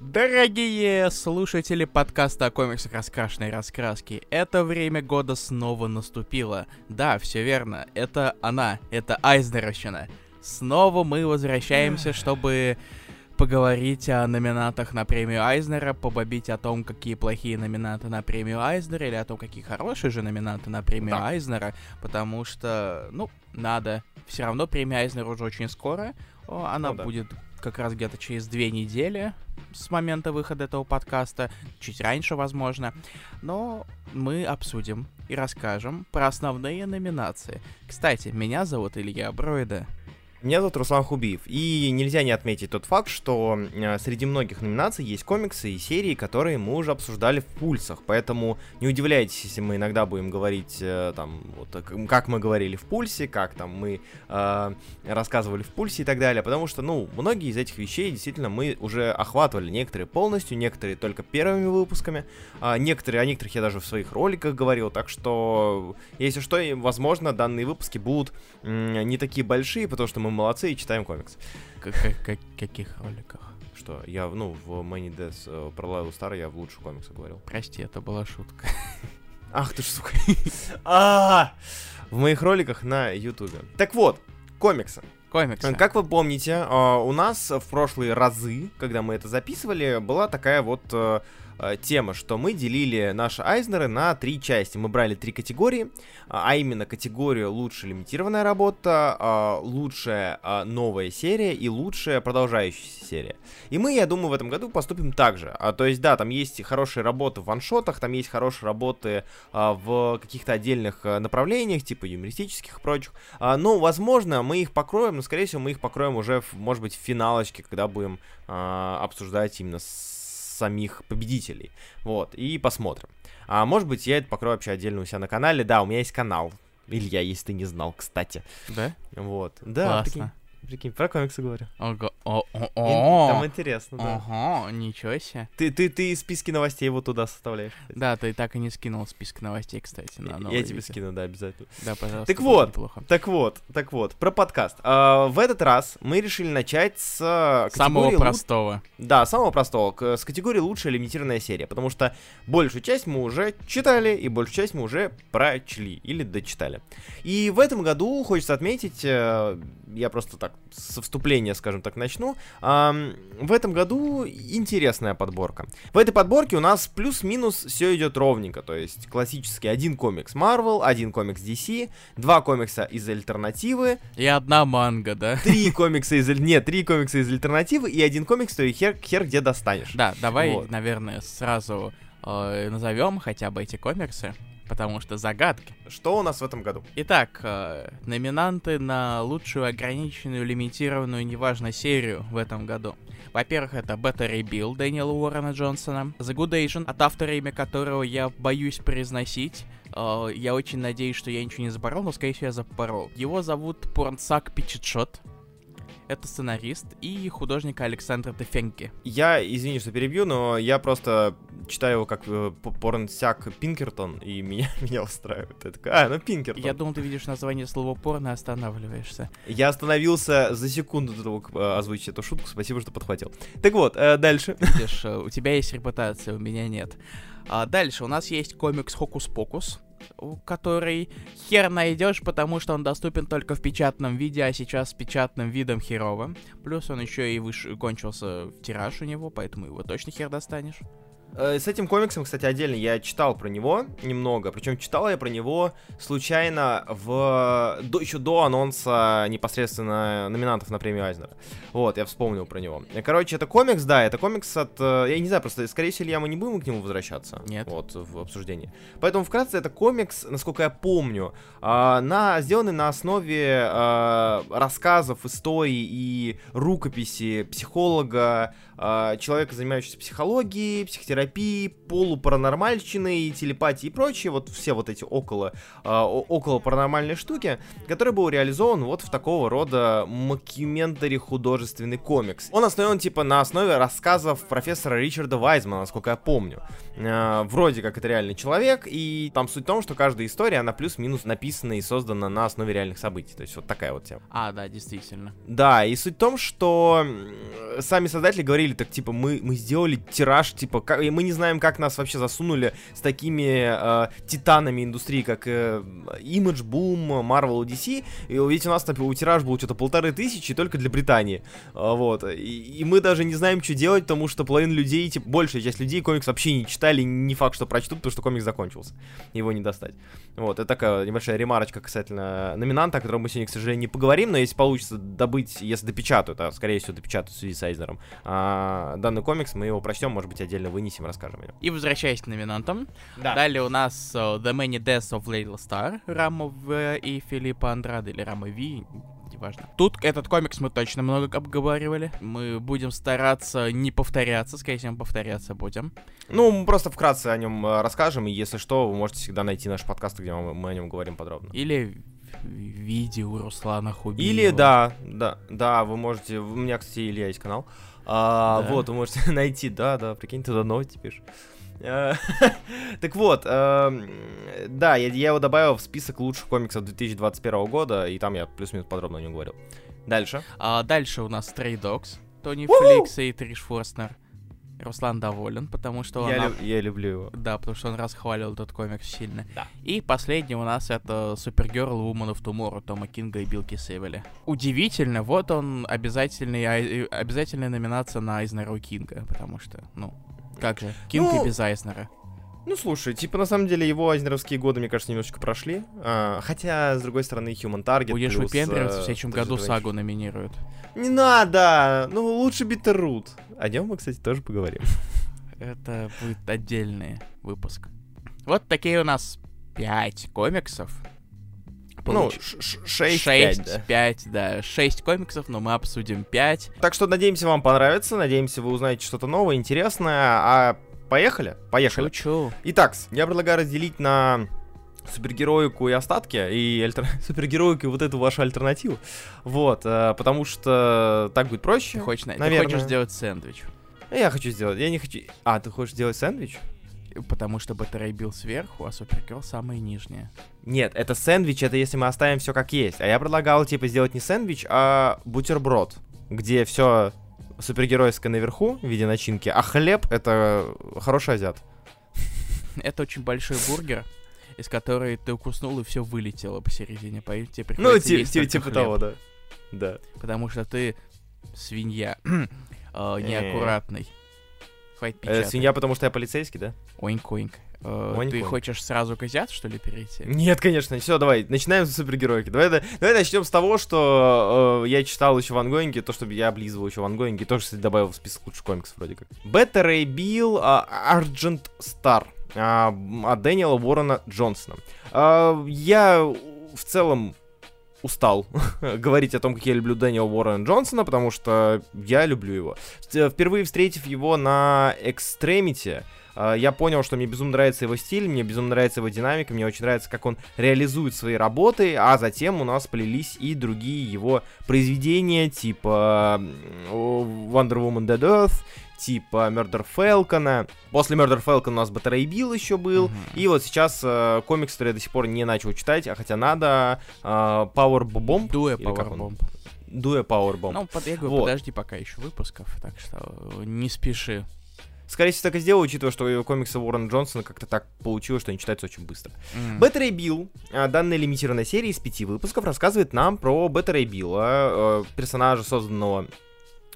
Дорогие слушатели подкаста о комиксах раскрашенной раскраски, это время года снова наступило. Да, все верно, это она, это Айзнеровщина. Снова мы возвращаемся, чтобы поговорить о номинатах на премию Айзнера, побобить о том, какие плохие номинаты на премию Айзнера, или о том, какие хорошие же номинаты на премию Да. Айзнера, потому что, ну, надо. Все равно премия Айзнера уже очень скоро. Она Ну да. будет как раз где-то через две недели с момента выхода этого подкаста, чуть раньше, возможно. Но мы обсудим и расскажем про основные номинации. Кстати, меня зовут Илья Бройда. Меня зовут Руслан Хубиев, и нельзя не отметить тот факт, что э, среди многих номинаций есть комиксы и серии, которые мы уже обсуждали в пульсах, поэтому не удивляйтесь, если мы иногда будем говорить э, там, вот, м, как мы говорили в пульсе, как там мы э, рассказывали в пульсе и так далее, потому что, ну, многие из этих вещей действительно мы уже охватывали, некоторые полностью, некоторые только первыми выпусками, а некоторые, о некоторых я даже в своих роликах говорил, так что, если что, возможно, данные выпуски будут не такие большие, потому что мы молодцы и читаем комикс. Каких роликах? Что, я, ну, в Deaths э, про Лайлу Стар я в лучших комиксах говорил. Прости, это была шутка. Ах ты ж, сука. А! В моих роликах на Ютубе. Так вот, комиксы. Комиксы. Как вы помните, э, у нас в прошлые разы, когда мы это записывали, была такая вот э, э, тема, что мы делили наши Айзнеры на три части. Мы брали три категории, а а именно категорию лучшая лимитированная работа, э, лучшая э, новая серия и лучшая продолжающаяся серия. И мы, я думаю, в этом году поступим так же. А, то есть, да, там есть хорошие работы в ваншотах, там есть хорошие работы а, в каких-то отдельных а, направлениях, типа юмористических и прочих. А, но, возможно, мы их покроем, но, скорее всего, мы их покроем уже, может быть, в финалочке, когда будем а, обсуждать именно с- самих победителей. Вот, и посмотрим. А может быть, я это покрою вообще отдельно у себя на канале. Да, у меня есть канал. Илья, если ты не знал, кстати. Да? Вот. Да, Классно. Прикинь, про комиксы говорю. Ого. О, о, о. Там интересно, да. Ага, ничего себе. Ты, ты, ты списки новостей вот туда составляешь. кстати. Да, ты так и не скинул список новостей, кстати, на новое Я тебе скину, да, обязательно. Да, пожалуйста. Так вот. неплохо. Так вот, так вот, про подкаст. А, в этот раз мы решили начать с э, Самого лу- простого. Да, самого простого, с категории лучшая лимитированная серия, потому что большую часть мы уже читали, и большую часть мы уже прочли или дочитали. И в этом году, хочется отметить, э, я просто так со вступления, скажем так, начну, в этом году интересная подборка. В этой подборке у нас плюс-минус все идет ровненько, то есть классический один комикс Marvel, один комикс DC, два комикса из альтернативы, И одна манга, да? три комикса из... Нет, три комикса из альтернативы и один комикс, то и хер, хер где достанешь. Да, давай, Вот. наверное, сразу назовем хотя бы эти комиксы, потому что загадки. Что у нас в этом году? Итак, э, номинанты на лучшую ограниченную, лимитированную, неважно, серию в этом году. Во-первых, это Better Rebuild Дэниела Уоррена Джонсона, The Good Asian, от автора имя которого я боюсь произносить. Э, я очень надеюсь, что я ничего не запорол, но, скорее всего, я запорол. Его зовут Порнсак Пичетшот. Это сценарист и художник Александр Тефенки. Я, извини, что перебью, но я просто читаю его как э, порнсяк Пинкертон, и меня, меня устраивает. Я такой, а, ну Пинкертон. Я думал, ты видишь название слова порно и останавливаешься. Я остановился за секунду до того, как э, озвучить эту шутку. Спасибо, что подхватил. Так вот, э, дальше. Видишь, э, у тебя есть репутация, у меня нет. А дальше у нас есть комикс Хокус-Покус, который хер найдешь, потому что он доступен только в печатном виде, а сейчас с печатным видом херово. Плюс он еще и выш... кончился тираж у него, поэтому его точно хер достанешь. Э, С этим комиксом, кстати, отдельно я читал про него немного. Причем читал я про него случайно в до, еще до анонса непосредственно номинантов на премию Айзнера. Вот, я вспомнил про него. Короче, это комикс, да, это комикс от. э, Я не знаю, просто, скорее всего, Илья, мы не будем к нему возвращаться. Нет. Вот, в обсуждении. Поэтому вкратце это комикс, насколько я помню, а, на, сделанный на основе а, рассказов, историй и рукописи психолога, человека, занимающегося психологией, психотерапией психотерапии, полупаранормальщины, телепатии и прочее, вот все вот эти около, э, около паранормальные штуки, который был реализован вот в такого рода макюментари художественный комикс. Он основан типа на основе рассказов профессора Ричарда Вайзмана, насколько я помню. Э, вроде как это реальный человек, и там суть в том, что каждая история, она плюс-минус написана и создана на основе реальных событий. То есть вот такая вот тема. А, да, действительно. Да, и суть в том, что сами создатели говорили, так типа, мы, мы сделали тираж, типа, как, мы не знаем, как нас вообще засунули с такими э, титанами индустрии, как э, Image Boom, Marvel, DC. И ведь у нас у тираж был что-то полторы тысячи только для Британии. А, вот. И, и мы даже не знаем, что делать, потому что половина людей, типа, большая часть людей комикс вообще не читали, не факт, что прочтут, потому что комикс закончился. Его не достать. Вот, это такая небольшая ремарочка касательно номинанта, о котором мы сегодня, к сожалению, не поговорим, но если получится добыть, если допечатают, а скорее всего допечатают в связи с Айзнером, а, данный комикс, мы его прочтем, может быть, отдельно вынесем, расскажем о нем. И возвращаясь к номинантам, да. далее у нас uh, The Many Deaths of Little Star, Рама В и Филиппа Андрада, или Рама Ви, важно. Тут этот комикс мы точно много обговаривали. Мы будем стараться не повторяться, скорее всего, повторяться будем. Ну, мы просто вкратце о нем э, расскажем, и если что, вы можете всегда найти наш подкаст, где мы, о нем говорим подробно. Или видео Руслана Хубиева. Или, да, да, да, вы можете, у меня, кстати, Илья есть канал, а, да. вот, вы можете найти, да, да, прикинь, туда новости пишешь. Э, так вот, эм, да, я, его добавил в список лучших комиксов 2021 года, и там я плюс-минус подробно о нем говорил. Дальше. А, дальше у нас Stray Dogs, Тони Фликс и Триш Форстнер. Руслан доволен, потому что я, он... Лю- я люблю его. Да, потому что он расхвалил этот комикс сильно. Да. И последний у нас это Supergirl Woman of Tomorrow Тома Кинга и Билки Сейвеля. Удивительно, вот он обязательный, обязательная номинация на Айзнера у Кинга, потому что, ну, как же? Кинг ну, и без Айснера. Ну, слушай, типа, на самом деле, его айзнеровские годы, мне кажется, немножечко прошли. А, хотя, с другой стороны, Human Target Будешь плюс, выпендриваться, э, в следующем году Сагу номинируют. Не надо! Ну, лучше Биттеррут. О нем мы, кстати, тоже поговорим. Это будет отдельный выпуск. Вот такие у нас пять комиксов. Получ... Ну, 6, 5, да. 5, да. 6 комиксов, но мы обсудим 5. Так что надеемся, вам понравится. Надеемся, вы узнаете что-то новое, интересное. А поехали? Поехали. Чу-чу. Итак, я предлагаю разделить на супергероику и остатки, и альтер... супергероику и вот эту вашу альтернативу. Вот, э, потому что так будет проще. Ты хочешь, наверное. ты хочешь сделать сэндвич. Я хочу сделать, я не хочу... А, ты хочешь сделать сэндвич? Потому что батарей бил сверху, а супергерл самая нижняя. Нет, это сэндвич, это если мы оставим все как есть. А я предлагал, типа, сделать не сэндвич, а бутерброд, где все супергеройское наверху в виде начинки, а хлеб — это хороший азиат. Это очень большой бургер, из которой ты укуснул и все вылетело посередине. По тебе ну, типа, типа того, да. Да. Потому что ты свинья э, неаккуратный. Хватит э, печатать. Свинья, потому что я полицейский, да? Oink-oink. Uh, ты хочешь сразу к азиату, что ли, перейти? Нет, конечно. Все, давай, начинаем с супергероики. Давай, давай начнем с того, что э, я читал еще в онгоинге, то, чтобы я облизывал еще в онгоинге, тоже, кстати, добавил в список лучших комиксов вроде как. Beta Ray Bill, Argent Star от Дэниела Уоррена Джонсона. Uh, я в целом устал говорить о том, как я люблю Дэниела Уоррена Джонсона, потому что я люблю его. Впервые встретив его на Экстремите, я понял, что мне безумно нравится его стиль, мне безумно нравится его динамика, мне очень нравится, как он реализует свои работы, а затем у нас полились и другие его произведения, типа Wonder Woman Dead Earth, типа Murder Falcon. После Murder Falcon у нас Battery Bill еще был. Mm-hmm. И вот сейчас э, комикс, который я до сих пор не начал читать, а хотя надо, э, Power Bomb. Дуэ Power Bomb. Дуэ Power Bomb. Ну, под, я говорю, вот. подожди пока еще выпусков, так что не спеши. Скорее всего, так и сделал, учитывая, что комиксы Уоррена Джонсона как-то так получилось, что они читаются очень быстро. Mm. Bill, а, данная лимитированная серия из пяти выпусков, рассказывает нам про Better Ray Билла, персонажа, созданного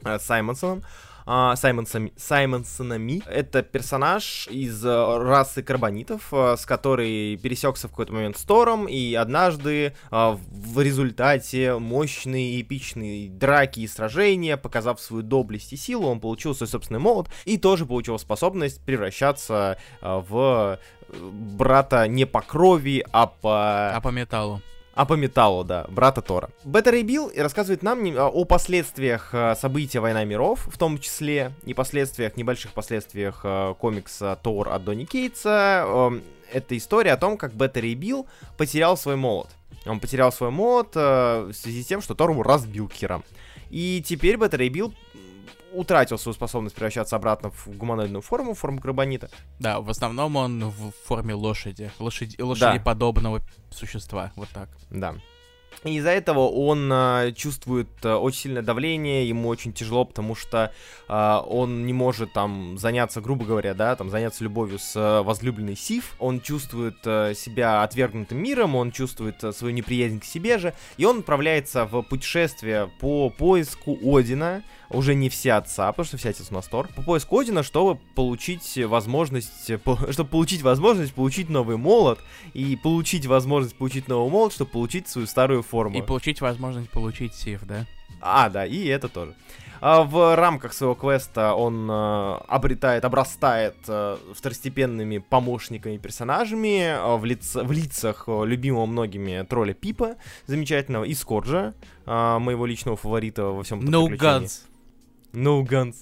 э, Саймонсоном, а, Саймонсами, Саймонсонами. Это персонаж из э, расы карбонитов, э, с которой пересекся в какой-то момент с Тором, и однажды э, в результате мощной эпичной драки и сражения, показав свою доблесть и силу, он получил свой собственный молот и тоже получил способность превращаться в брата не по крови, а по... А по металлу. А по металлу, да, брата Тора. Бета Билл рассказывает нам не- о последствиях э, события Война миров, в том числе, и последствиях, небольших последствиях э, комикса Тор от Донни Кейтса. Эм, Это история о том, как Бета Рэй Билл потерял свой молот. Он потерял свой молот э, в связи с тем, что Тор его разбил Киром. И теперь Бета Рэй Билл утратил свою способность превращаться обратно в гуманоидную форму, в форму крабонита. Да, в основном он в форме лошади. Лошади, лошадеподобного существа. Вот так. Да. И из-за этого он а, чувствует а, очень сильное давление, ему очень тяжело, потому что а, он не может там заняться, грубо говоря, да, там заняться любовью с а, возлюбленной Сив. Он чувствует а, себя отвергнутым миром, он чувствует а, свою неприязнь к себе же, и он отправляется в путешествие по поиску Одина, уже не все отца, потому что все отец у нас Тор, по поиску Одина, чтобы получить возможность, по- чтобы получить возможность получить новый молот, и получить возможность получить новый молот, чтобы получить свою старую форму. И получить возможность получить сив, да? А, да, и это тоже. А В рамках своего квеста он э, обретает, обрастает э, второстепенными помощниками, персонажами э, в, лиц- в лицах любимого многими тролля Пипа, замечательного, и Скорджа, моего личного фаворита во всем этом No приключении. guns. No Guns.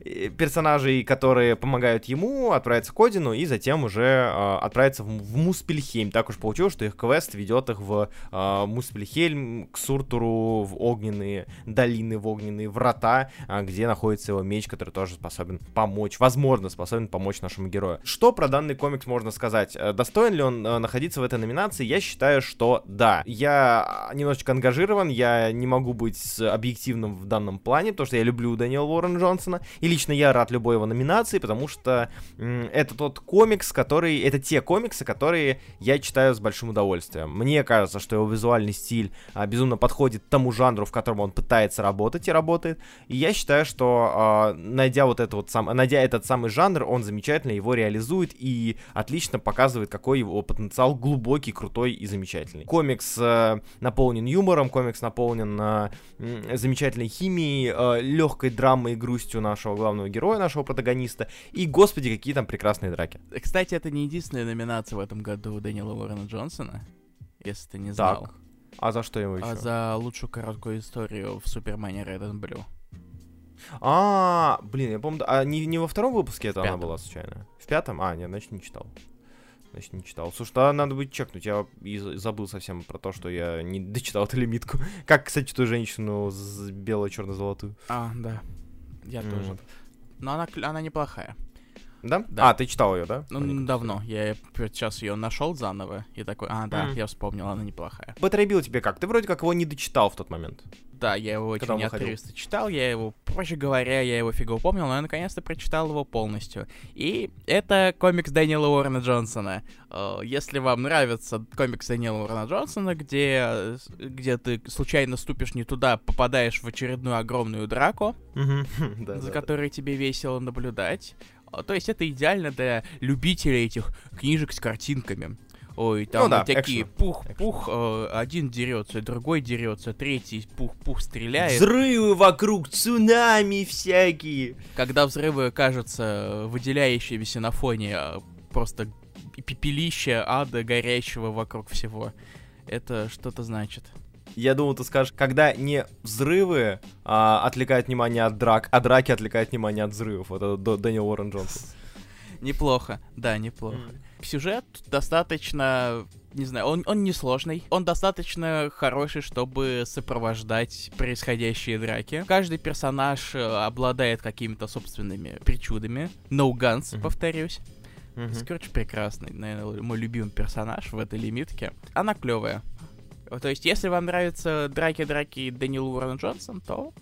И персонажей, которые помогают ему отправиться к Одину и затем уже э, отправиться в, Муспельхейм. Так уж получилось, что их квест ведет их в э, Муспельхейм, к Суртуру, в огненные долины, в огненные врата, а, где находится его меч, который тоже способен помочь, возможно, способен помочь нашему герою. Что про данный комикс можно сказать? Э, Достоин ли он э, находиться в этой номинации? Я считаю, что да. Я немножечко ангажирован, я не могу быть объективным в данном плане, потому что я люблю Дэниела Уоррена Джонсона, и лично я рад любой его номинации, потому что это тот комикс, который... Это те комиксы, которые я читаю с большим удовольствием. Мне кажется, что его визуальный стиль а, безумно подходит тому жанру, в котором он пытается работать и работает. И я считаю, что а, найдя вот это вот сам, найдя этот самый жанр, он замечательно его реализует и отлично показывает, какой его потенциал глубокий, крутой и замечательный. Комикс э, наполнен юмором, комикс наполнен э, замечательной химией, легкой драмой и грустью нашего главного героя, нашего протагониста. И, господи, какие там прекрасные драки. Кстати, это не единственная номинация в этом году у Дэниела Уоррена Джонсона, если ты не знал. Так. А за что его еще? А за лучшую короткую историю в Супермене Red and Blue. А, блин, я помню, а не, не во втором выпуске это она была случайно? В пятом? А, нет, значит не читал. Значит, не читал. Слушай, тогда надо будет чекнуть. Я и за- забыл совсем про то, что я не дочитал эту лимитку. Как, кстати, ту женщину с бело-черно-золотую. А, да. Я М. тоже. Но она, она неплохая. Да? Да. А, ты читал ее, да? Ну, н- давно. Я сейчас ее нашел заново и такой, а, да, Мгм. я вспомнил, она неплохая. Потребил тебе как? Ты вроде как его не дочитал в тот момент. Да, я его Когда очень отрывисто читал, я его, проще говоря, я его фига помнил, но я наконец-то прочитал его полностью. И это комикс Дэниела Уоррена Джонсона. Э, Если вам нравится комикс Дэниела Уоррена Джонсона, где, э, где ты случайно ступишь не туда, попадаешь в очередную огромную драку, за которой тебе весело наблюдать. А, То есть это идеально для любителей этих книжек с картинками. Ой, там Ну да, вот такие пух-пух, э, один дерется, другой дерется, третий пух-пух стреляет. Взрывы вокруг, цунами всякие. Когда взрывы кажутся выделяющимися на фоне э, просто пепелища ада горящего вокруг всего. Это что-то значит. Я думал, ты скажешь, когда не взрывы а, отвлекают внимание от драк, а драки отвлекают внимание от взрывов. Вот это Дэниел Уоррен Джонсон. Неплохо, да, неплохо. Сюжет достаточно, не знаю, он, он несложный, он достаточно хороший, чтобы сопровождать происходящие драки. Каждый персонаж э, обладает какими-то собственными причудами. No Guns, Мгм. повторюсь. Мгм. Скорч прекрасный, наверное, мой любимый персонаж в этой лимитке. Она клевая. То есть, если вам нравятся драки-драки Дэниел Уоррен Джонсон, то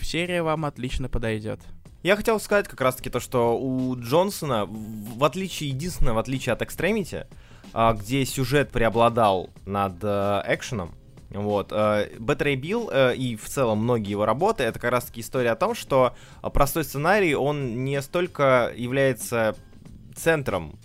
серия вам отлично подойдет. Я хотел сказать как раз-таки то, что у Джонсона, в отличие, единственное, в отличие от Extremity, а, где сюжет преобладал над э, экшеном, вот, э, Bad Ray Bill э, и в целом многие его работы, это как раз-таки история о том, что э, простой сценарий, он не столько является центром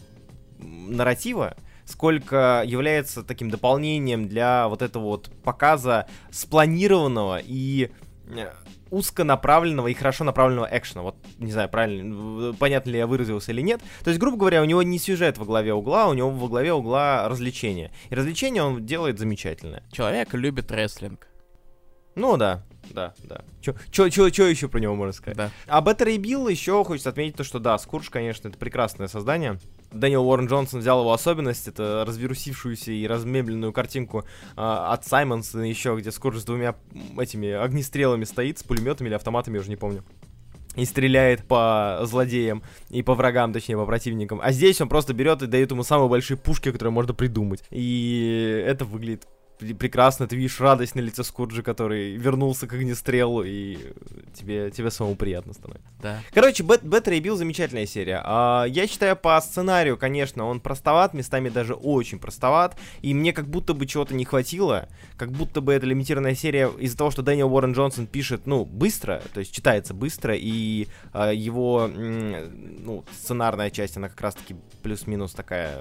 нарратива, сколько является таким дополнением для вот этого вот показа спланированного и э, узконаправленного и хорошо направленного экшена. Вот, не знаю, правильно, понятно ли я выразился или нет. То есть, грубо говоря, у него не сюжет во главе угла, у него во главе угла развлечения. И развлечения он делает замечательное. Человек любит рестлинг. Ну да, да, да. Что еще про него можно сказать? Да. А Better Bill еще хочется отметить то, что да, Скурж, конечно, это прекрасное создание. Дэниел Уоррен Джонсон взял его особенность, это развирусившуюся и размебленную картинку э, от Саймонса еще, где Скурж с двумя этими огнестрелами стоит, с пулеметами или автоматами, я уже не помню и стреляет по злодеям и по врагам, точнее, по противникам. А здесь он просто берет и дает ему самые большие пушки, которые можно придумать. И это выглядит прекрасно, ты видишь радость на лице Скурджи, который вернулся к огнестрелу, и тебе, тебе самому приятно становится. Да. Короче, Better Bill замечательная серия. А, я считаю, по сценарию, конечно, он простоват, местами даже очень простоват, и мне как будто бы чего-то не хватило, как будто бы эта лимитированная серия из-за того, что Дэниел Уоррен Джонсон пишет, ну, быстро, то есть читается быстро, и а, его, ну, сценарная часть, она как раз-таки плюс-минус такая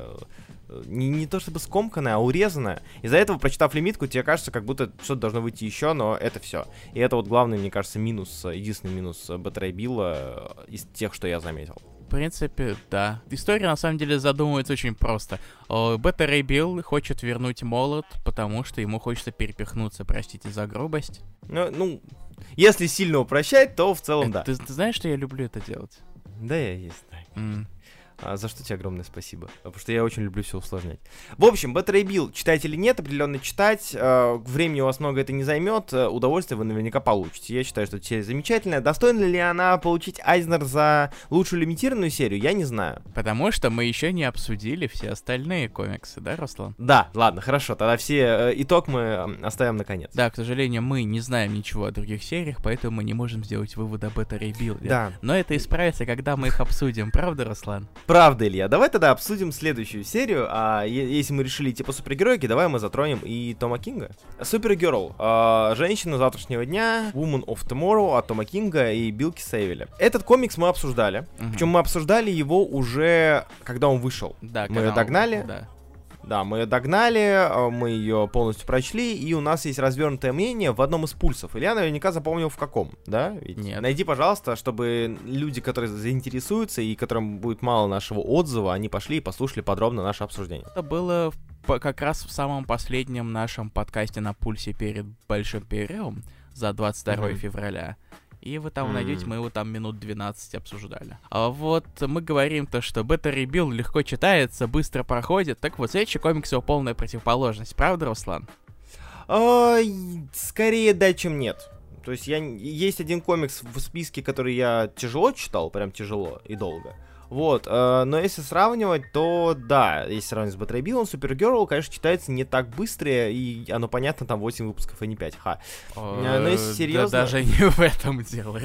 не, не то чтобы скомканная, а урезанная. Из-за этого, прочитав лимитку, тебе кажется, как будто что-то должно выйти еще, но это все. И это вот главный, мне кажется, минус, единственный минус Бэтрей Билла из тех, что я заметил. В принципе, да. История на самом деле задумывается очень просто. Бета Рэй Билл хочет вернуть молот, потому что ему хочется перепихнуться, простите за грубость. Ну, ну если сильно упрощать, то в целом это, да. Ты, ты знаешь, что я люблю это делать? Да, я есть. Mm. А, за что тебе огромное спасибо. Потому что я очень люблю все усложнять. В общем, Better Bill, читать или нет, определенно читать. Э, времени у вас много это не займет. Э, удовольствие вы наверняка получите. Я считаю, что серия замечательная. Достойна ли она получить Айзнер за лучшую лимитированную серию, я не знаю. Потому что мы еще не обсудили все остальные комиксы, да, Руслан? Да, ладно, хорошо. Тогда все э, итог мы оставим наконец. Да, к сожалению, мы не знаем ничего о других сериях, поэтому мы не можем сделать вывод об Better Bill. Да. Но это исправится, когда мы их обсудим, правда, Руслан? Правда, Илья. Давай тогда обсудим следующую серию. А если мы решили идти по супергеройке, давай мы затронем и Тома Кинга. Супергерл. А, женщина завтрашнего дня. Woman of Tomorrow от Тома Кинга и Билки Сейвеля. Этот комикс мы обсуждали. Причем мы обсуждали его уже, когда он вышел. Да, Мы когда он- догнали? Да. Да, мы ее догнали, а, мы ее полностью прочли, и у нас есть развернутое мнение в одном из пульсов. Илья наверняка запомнил в каком, да? Ведь Нет. Найди, пожалуйста, чтобы люди, которые заинтересуются и которым будет мало нашего отзыва, они пошли и послушали подробно наше обсуждение. Это было как раз в самом последнем нашем подкасте на пульсе перед большим перерывом за 22 Мгм. февраля. И вы там М. найдете, мы его там минут 12 обсуждали. А вот мы говорим то, что Бета Ребил легко читается, быстро проходит. Так вот, следующий комикс его полная противоположность. Правда, Руслан? А, скорее да, чем нет. То есть я, есть один комикс в списке, который я тяжело читал, прям тяжело и долго. Вот, э, но если сравнивать, то да, если сравнивать с Батрейбилом, Супергерл, конечно, читается не так быстро, и оно понятно, там 8 выпусков, а не 5, ха. Э, ну, если да серьезно- даже не в этом дело.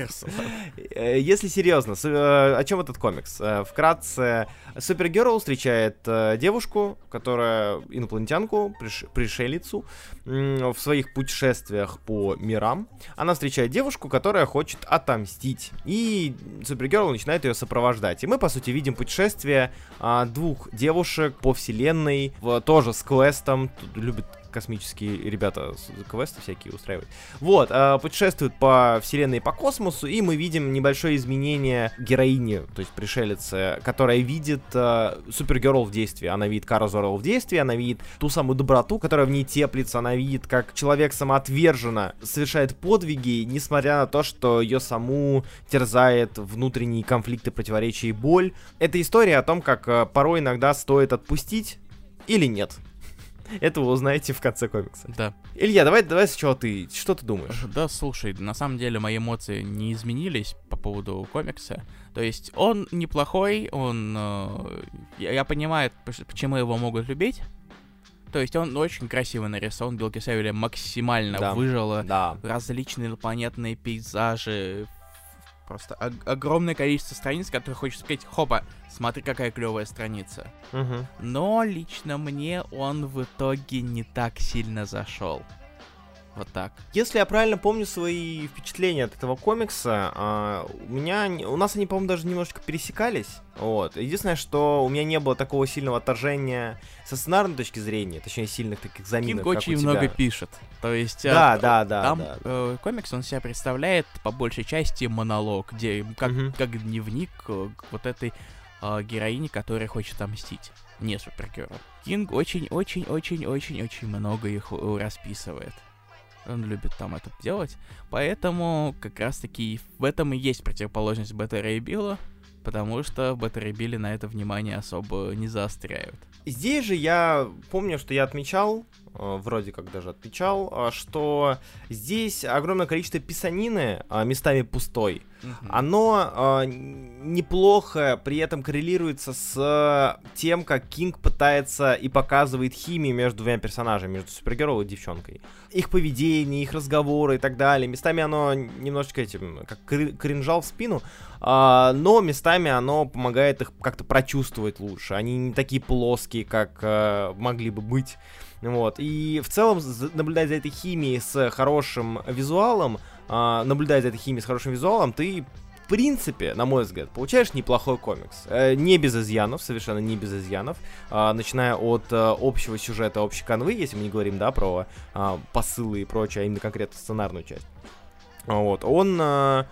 Э, Если серьезно, э, о чем этот комикс? Э, Вкратце, Супергерл встречает э, девушку, которая инопланетянку, приш- пришелицу, в своих путешествиях по мирам. Она встречает девушку, которая хочет отомстить. И Супергерл начинает ее сопровождать. И мы, по сути, видим путешествие а, двух девушек по вселенной, в- тоже с квестом. Тут любят космические ребята квесты всякие устраивать. Вот, э, путешествуют по вселенной и по космосу, и мы видим небольшое изменение героини, то есть пришелицы, которая видит э, Супергерл в действии. Она видит Кара Зорел в действии, она видит ту самую доброту, которая в ней теплится, она видит, как человек самоотверженно совершает подвиги, несмотря на то, что ее саму терзает внутренние конфликты, противоречия и боль. Это история о том, как э, порой иногда стоит отпустить или нет. Это вы узнаете в конце комикса. Да. Илья, давай, давай сначала ты. Что ты думаешь? Да, слушай, на самом деле мои эмоции не изменились по поводу комикса. То есть он неплохой, он... э, я, понимаю, поч- почему его могут любить. То есть он очень красиво нарисован, Билки Севеля максимально Да. выжила. Да. Различные инопланетные пейзажи. Просто ог- огромное количество страниц, которые хочется сказать, хопа, смотри, какая клевая страница. Но лично мне он в итоге не так сильно зашел. Вот так. Если я правильно помню свои впечатления от этого комикса, а, у меня, у нас они, по-моему, даже немножко пересекались. Вот. Единственное, что у меня не было такого сильного отторжения со сценарной точки зрения, точнее, сильных таких заминок, Кинг как очень много пишет. То есть... Да, да, да, Там да. э, комикс, он себя представляет по большей части монолог, где как, Мгм. как дневник э, вот этой э, героини, которая хочет отомстить. Не супергерой. Кинг очень-очень-очень-очень-очень много их э, расписывает. Он любит там это делать. Поэтому как раз-таки в этом и есть противоположность Бета Рэй Билла, потому что в Бета Рэй Билле на это внимание особо не заостряют. Здесь же я помню, что я отмечал, вроде как даже отмечал, э, что здесь огромное количество писанины, э, местами пустой. Оно э, неплохо при этом коррелируется с э, тем, как Кинг пытается и показывает химию между двумя персонажами, между супергероем и девчонкой. Их поведение, их разговоры и так далее. Местами оно немножечко этим, как кринжал в спину, а, но местами оно помогает их как-то прочувствовать лучше. Они не такие плоские, как э, могли бы быть. Вот. И в целом, наблюдая за этой химией с хорошим визуалом, а, наблюдая за этой химией с хорошим визуалом, ты, в принципе, на мой взгляд, получаешь неплохой комикс. Э, не без изъянов, совершенно не без изъянов. А, начиная от э, общего сюжета, общей канвы, если мы не говорим, да, про а, посылы и прочее, а именно конкретно сценарную часть. Вот. Он э,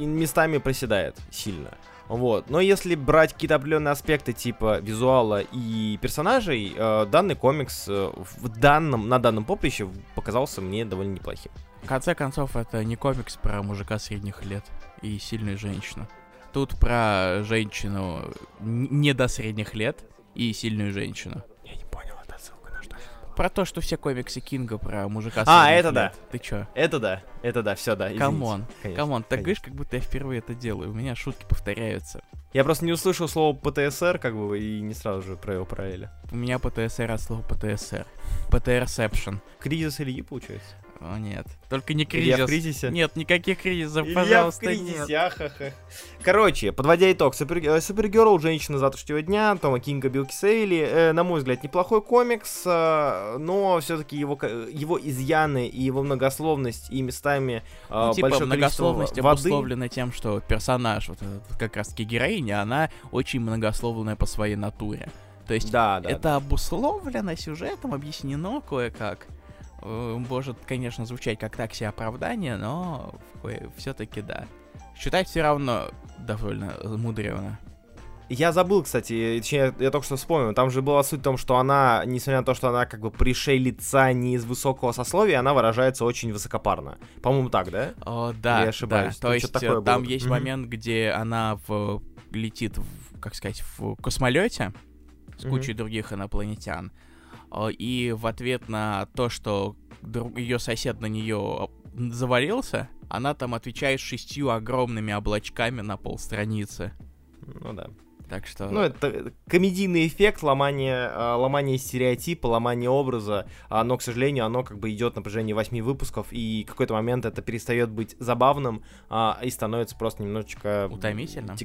местами проседает сильно. Вот. Но если брать какие-то определенные аспекты типа визуала и персонажей, э, данный комикс э, в данном, на данном поприще показался мне довольно неплохим. В конце концов, это не комикс про мужика средних лет и сильную женщину. Тут про женщину не до средних лет и сильную женщину. Я не понял, это ссылка на что? Про то, что все комиксы Кинга про мужика А, это да. лет. Ты чё? Это да, это да, все, да. Come on, come on, так говоришь, как будто я впервые это делаю. У меня шутки повторяются. Я просто не услышал слово ПТСР, как бы, и не сразу же про его параллели. У меня ПТСР от слова ПТСР. ПТРсепшн. Кризис Ильи, получается? О, нет. Только не Илья в кризис. кризисе? Нет, никаких кризисов, Илья в пожалуйста, кризисе, нет. ахаха. Короче, подводя итог, Супер, э, Супергерл, Женщина завтрашнего дня, Тома Кинга, Билл Сейли, э, на мой взгляд, неплохой комикс, э, но все-таки его, его изъяны и его многословность и местами э, Ну, типа большое многословность воды. обусловлена тем, что персонаж, вот как раз таки героиня, она очень многословная по своей натуре. То есть Да, да. это да. обусловлено сюжетом, объяснено кое-как. Э, Может, конечно, звучать как так себе оправдание, но все-таки да. Считать все равно довольно мудрено. Я забыл, кстати, точнее, я только что вспомнил, там же была суть в том, что она, несмотря на то, что она как бы пришей лица не из высокого сословия, она выражается очень высокопарно. По-моему, так, да? О, да, Я ошибаюсь. да. Там То есть что-то такое э, там было. есть момент, где она в, летит, в, как сказать, в космолете с кучей других инопланетян. Э, И в ответ на то, что ее сосед на нее завалился, она там отвечает шестью огромными облачками на полстраницы. Ну да. Так что... Ну, это комедийный эффект, ломание, э, ломание стереотипа, ломание образа, но, к сожалению, оно как бы идет на протяжении восьми выпусков, и в какой-то момент это перестает быть забавным а, и становится просто немножечко... Утомительным?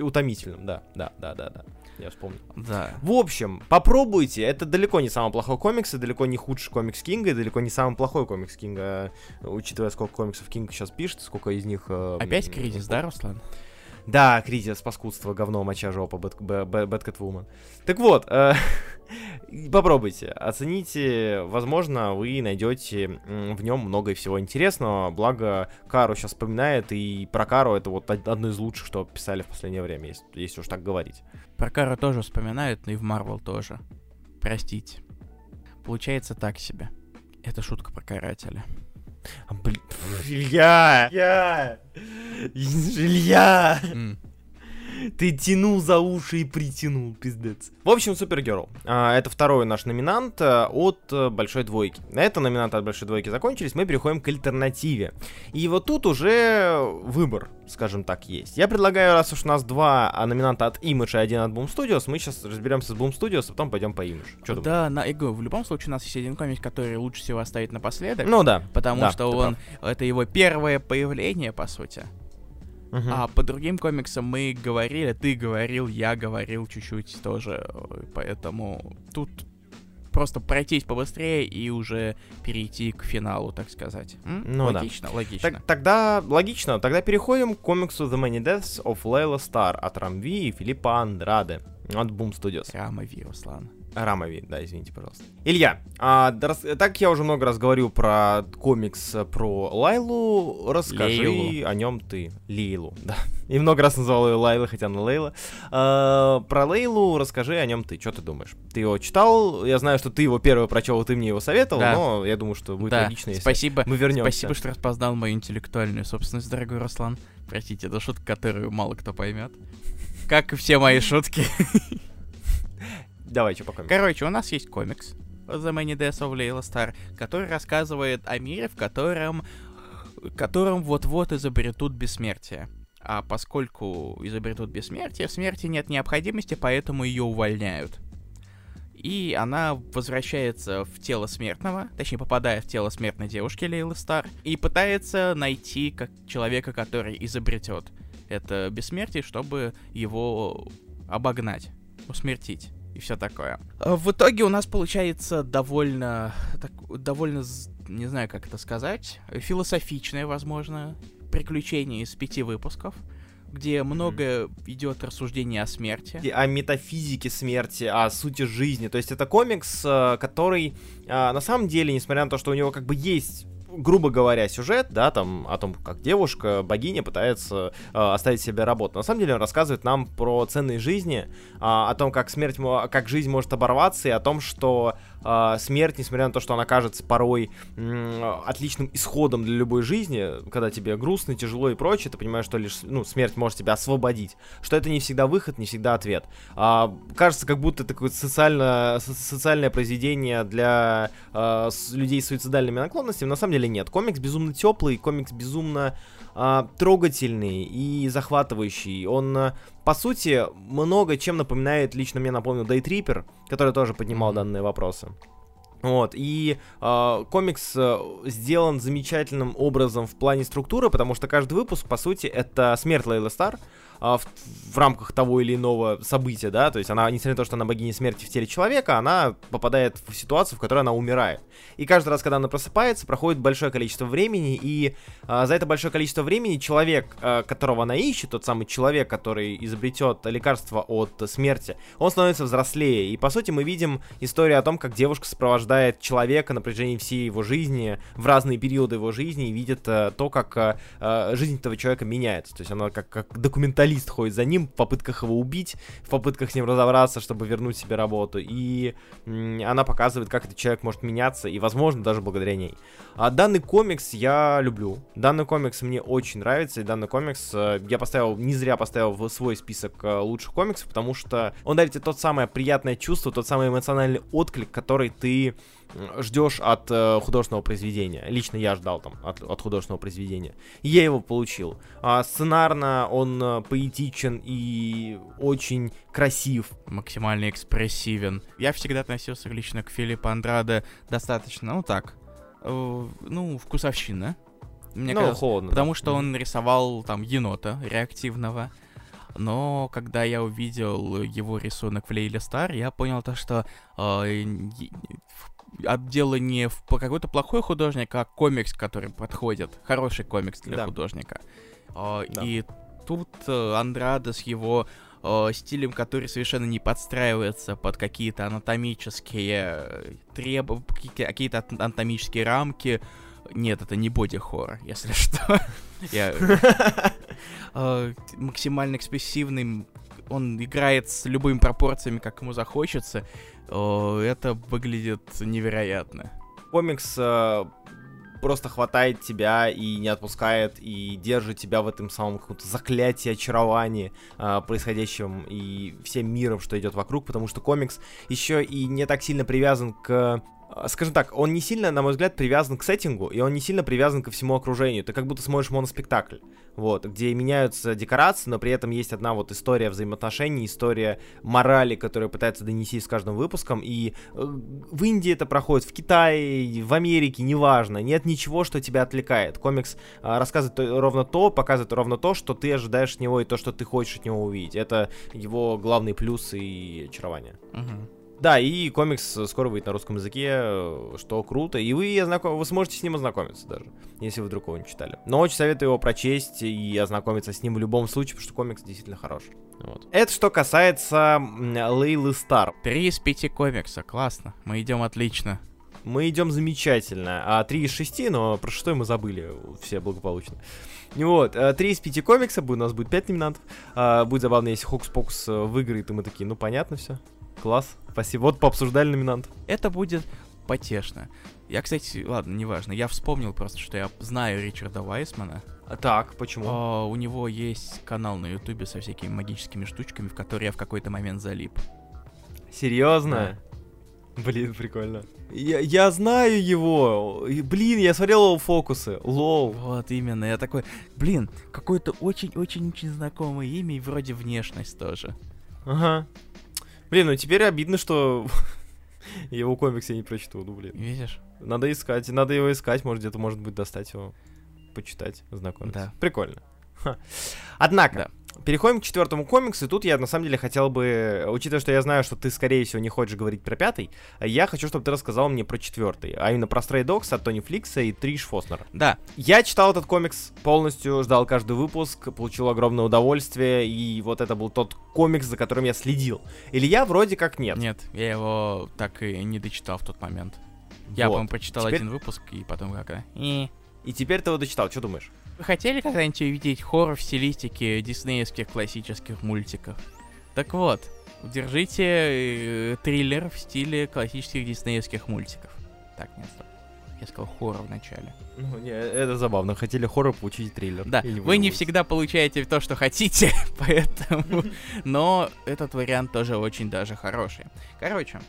утомительным, да, да, да, да, да. Я вспомнил. Да. В общем, попробуйте. Это далеко не самый плохой комикс, и далеко не худший комикс Кинга, и далеко не самый плохой комикс Кинга, учитывая, сколько комиксов Кинг сейчас пишет, сколько из них... э, Опять кризис, да, Руслан? Да, кризис, паскудство, говно, моча, жопа, Бэт- Бэ- Бэ- Бэткэтвумен. Так вот, э, попробуйте, оцените, возможно, вы найдете в нем много всего интересного, благо Кару сейчас вспоминает, и про Кару это вот од- одно из лучших, что писали в последнее время, если, если уж так говорить. Про Кару тоже вспоминают, но и в Марвел тоже. Простите. Получается так себе. Это шутка про карателя. А, блин, Илья! Илья! Илья! Ты тянул за уши и притянул, пиздец. В общем, Супергерл. А, это второй наш номинант а, от э, Большой Двойки. На этом номинанты от Большой Двойки закончились, мы переходим к альтернативе. И вот тут уже выбор, скажем так, есть. Я предлагаю, раз уж у нас два а, номинанта от Image и один от Boom Studios, мы сейчас разберемся с Boom Studios, а потом пойдем по Image. Думаешь? Да, на, говорю, в любом случае у нас есть один комик, который лучше всего оставить напоследок. Ну да. Потому да, что он это его первое появление, по сути. Мгм. А по другим комиксам мы говорили, ты говорил, я говорил чуть-чуть тоже. э, Поэтому тут просто пройтись побыстрее и уже перейти к финалу, так сказать. М? Ну да. логично, логично. Так, тогда логично, тогда переходим к комиксу The Many Deaths of Layla Star от Рамви и Филиппа Андраде от Boom Studios. Рамови, Руслан. Рамови, да, извините, пожалуйста. Илья, а, рас- так я уже много раз говорю про комикс про Лайлу, расскажи Лейлу. о нем ты. Лейлу, да. И много раз называл ее Лайла, хотя она Лейла. А, про Лейлу расскажи о нем ты. Что ты думаешь? Ты его читал? Я знаю, что ты его первый прочел, и ты мне его советовал, Да. но я думаю, что будет да, логично, если спасибо. мы вернемся. Спасибо, что распознал мою интеллектуальную собственность, дорогой Руслан. Простите, это шутка, которую мало кто поймет. Как и все мои шутки. Давай, по комиксу? Короче, у нас есть комикс The Many Deaths of Layla Star, который рассказывает о мире, в котором, котором вот-вот изобретут бессмертие. А поскольку изобретут бессмертие, в смерти нет необходимости, поэтому ее увольняют. И она возвращается в тело смертного, точнее попадая в тело смертной девушки Лейлы Стар, и пытается найти как человека, который изобретет это бессмертие, чтобы его обогнать, усмертить и все такое. А В итоге у нас получается довольно, так, довольно, не знаю, как это сказать, философичное, возможно, приключение из пяти выпусков, где много идет рассуждений о смерти. И о метафизике смерти, о сути жизни. То есть это комикс, э, который э, на самом деле, несмотря на то, что у него как бы есть грубо говоря, сюжет, да, там, о том, как девушка, богиня пытается э, оставить себе работу. На самом деле он рассказывает нам про ценные жизни, а, о том, как смерть, как жизнь может оборваться, и о том, что а, смерть, несмотря на то, что она кажется порой отличным исходом для любой жизни, когда тебе грустно, тяжело и прочее, ты понимаешь, что лишь, ну, смерть может тебя освободить, что это не всегда выход, не всегда ответ. А, кажется, как будто это социально, со- социальное произведение для с- людей с суицидальными наклонностями, на самом деле нет. Комикс безумно теплый, комикс безумно а, трогательный и захватывающий. Он, а, по сути, много чем напоминает, лично мне напомнил Tripper, который тоже поднимал данные вопросы. Вот, и а, комикс а, сделан замечательным образом в плане структуры, потому что каждый выпуск, по сути, это смерть Лейлы Стар а, в, в рамках того или иного события, да, то есть она, несмотря на то, что она богиня смерти в теле человека, она попадает в ситуацию, в которой она умирает. И каждый раз, когда она просыпается, проходит большое количество времени, и а, за это большое количество времени человек, а, которого она ищет, тот самый человек, который изобретет лекарство от смерти, он становится взрослее. И по сути мы видим историю о том, как девушка сопровождает человека на протяжении всей его жизни, в разные периоды его жизни, и видит а, то, как а, жизнь этого человека меняется. То есть она как, как документалист ходит за ним в попытках его убить, в попытках с ним разобраться, чтобы вернуть себе работу. И она показывает, как этот человек может меняться, и, возможно, даже благодаря ней. А данный комикс я люблю. Данный комикс мне очень нравится, и данный комикс э, я поставил, не зря поставил в свой список э, лучших комиксов, потому что он дарит тебе тот самое приятное чувство, тот самый эмоциональный отклик, который ты ждешь от э, художественного произведения. Лично я ждал там от, от художественного произведения. Я его получил. А, сценарно он э, поэтичен и очень красив. максимально экспрессивен. Я всегда относился лично к Филиппу Андраде достаточно, ну так, э, ну, вкусовщина. Мне ну, казалось, холодно. потому да. что он рисовал там енота реактивного. Но когда я увидел его рисунок в Лейле Стар, я понял то, что э, дело не в какой-то плохой художник, а комикс, который подходит. Хороший комикс для Да. художника. Э, Да. И тут э, Андрадо с его э, стилем, который совершенно не подстраивается под какие-то анатомические треб... какие-то ат- анатомические рамки. Нет, это не боди-хоррор, если что. Я э, максимально экспрессивный, он играет с любыми пропорциями, как ему захочется. Это выглядит невероятно. комикс э, просто хватает тебя и не отпускает, и держит тебя в этом самом каком-то заклятии, очаровании э, происходящем и всем миром, что идет вокруг, потому что комикс еще и не так сильно привязан к Скажем так, он не сильно, на мой взгляд, привязан к сеттингу, и он не сильно привязан ко всему окружению. Ты как будто смотришь моноспектакль, вот, где меняются декорации, но при этом есть одна вот история взаимоотношений, история морали, которую пытается донести с каждым выпуском, и э, в Индии это проходит, в Китае, в Америке, неважно, нет ничего, что тебя отвлекает. Комикс а, рассказывает ровно то, показывает ровно то, что ты ожидаешь от него и то, что ты хочешь от него увидеть. Это его главный плюс и очарование. Мгм. Да, и комикс скоро выйдет на русском языке, что круто. И вы, ознаком... вы сможете с ним ознакомиться даже, если вы вдруг его не читали. Но очень советую его прочесть и ознакомиться с ним в любом случае, потому что комикс действительно хорош. Вот. Это что касается Лейлы Стар. Три из пяти комикса, классно. Мы идем отлично. Мы идем замечательно. А три из шести, но про шестой мы забыли все благополучно. Вот, э, три из пяти комикса, у нас будет пять номинантов. А, будет забавно, если Хокс Покус э, выиграет, и мы такие, ну понятно все. Класс, спасибо. Вот пообсуждали номинант. Это будет потешно. Я, кстати, ладно, неважно. Я вспомнил просто, что я знаю Ричарда Вайсмана. А так, почему? А, у него есть канал на Ютубе со всякими магическими штучками, в которые я в какой-то момент залип. Серьезно? Да. Блин, прикольно. Я, я знаю его. Блин, я смотрел его фокусы. Лол. Вот именно. Я такой, блин, какое-то очень-очень-очень знакомое имя и вроде внешность тоже. Ага. Блин, ну теперь обидно, что его комикс я не прочту, ну блин. Видишь? Надо искать, надо его искать, может где-то, может быть, достать его, почитать, знакомиться. Да. Прикольно. Ха. Однако, да. Переходим к четвертому комиксу, и тут я на самом деле хотел бы, учитывая, что я знаю, что ты, скорее всего, не хочешь говорить про пятый, я хочу, чтобы ты рассказал мне про четвертый, а именно про Stray Dogs от Тони Фликса и Триш Фоснера. Да. Я читал этот комикс полностью, ждал каждый выпуск, получил огромное удовольствие, и вот это был тот комикс, за которым я следил. Или я вроде как нет. Нет, я его так и не дочитал в тот момент. Я, вот. по-моему, прочитал Теперь... один выпуск, и потом как-то... И теперь ты его дочитал, что думаешь? Вы хотели когда-нибудь увидеть хоррор в стилистике диснеевских классических мультиков? Так вот, держите э, триллер в стиле классических диснеевских мультиков. Так, нет, стоп. Я сказал хоррор вначале. Ну, не, это забавно. Хотели хоррор, получить триллер. Да, не вы не всегда получаете то, что хотите, поэтому... Но этот вариант тоже очень даже хороший. Короче,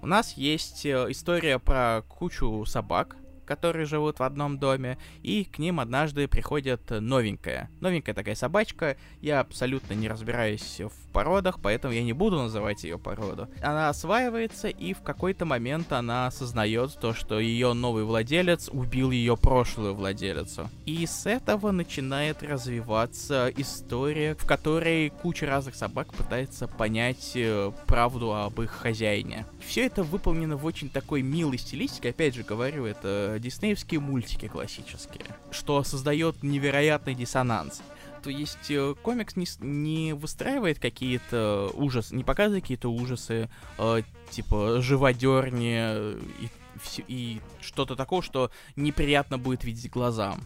у нас есть э, история про кучу собак, которые живут в одном доме, и к ним однажды приходит новенькая. Новенькая такая собачка, я абсолютно не разбираюсь в породах, поэтому я не буду называть ее породу. Она осваивается, и в какой-то момент она осознает то, что ее новый владелец убил ее прошлую владелицу. И с этого начинает развиваться история, в которой куча разных собак пытается понять э, правду об их хозяине. Все это выполнено в очень такой милой стилистике, опять же говорю, это диснеевские мультики классические, что создает невероятный диссонанс то есть э, комикс не, не выстраивает какие-то ужасы, не показывает какие-то ужасы, э, типа живодерни э, и, и что-то такого, что неприятно будет видеть глазам.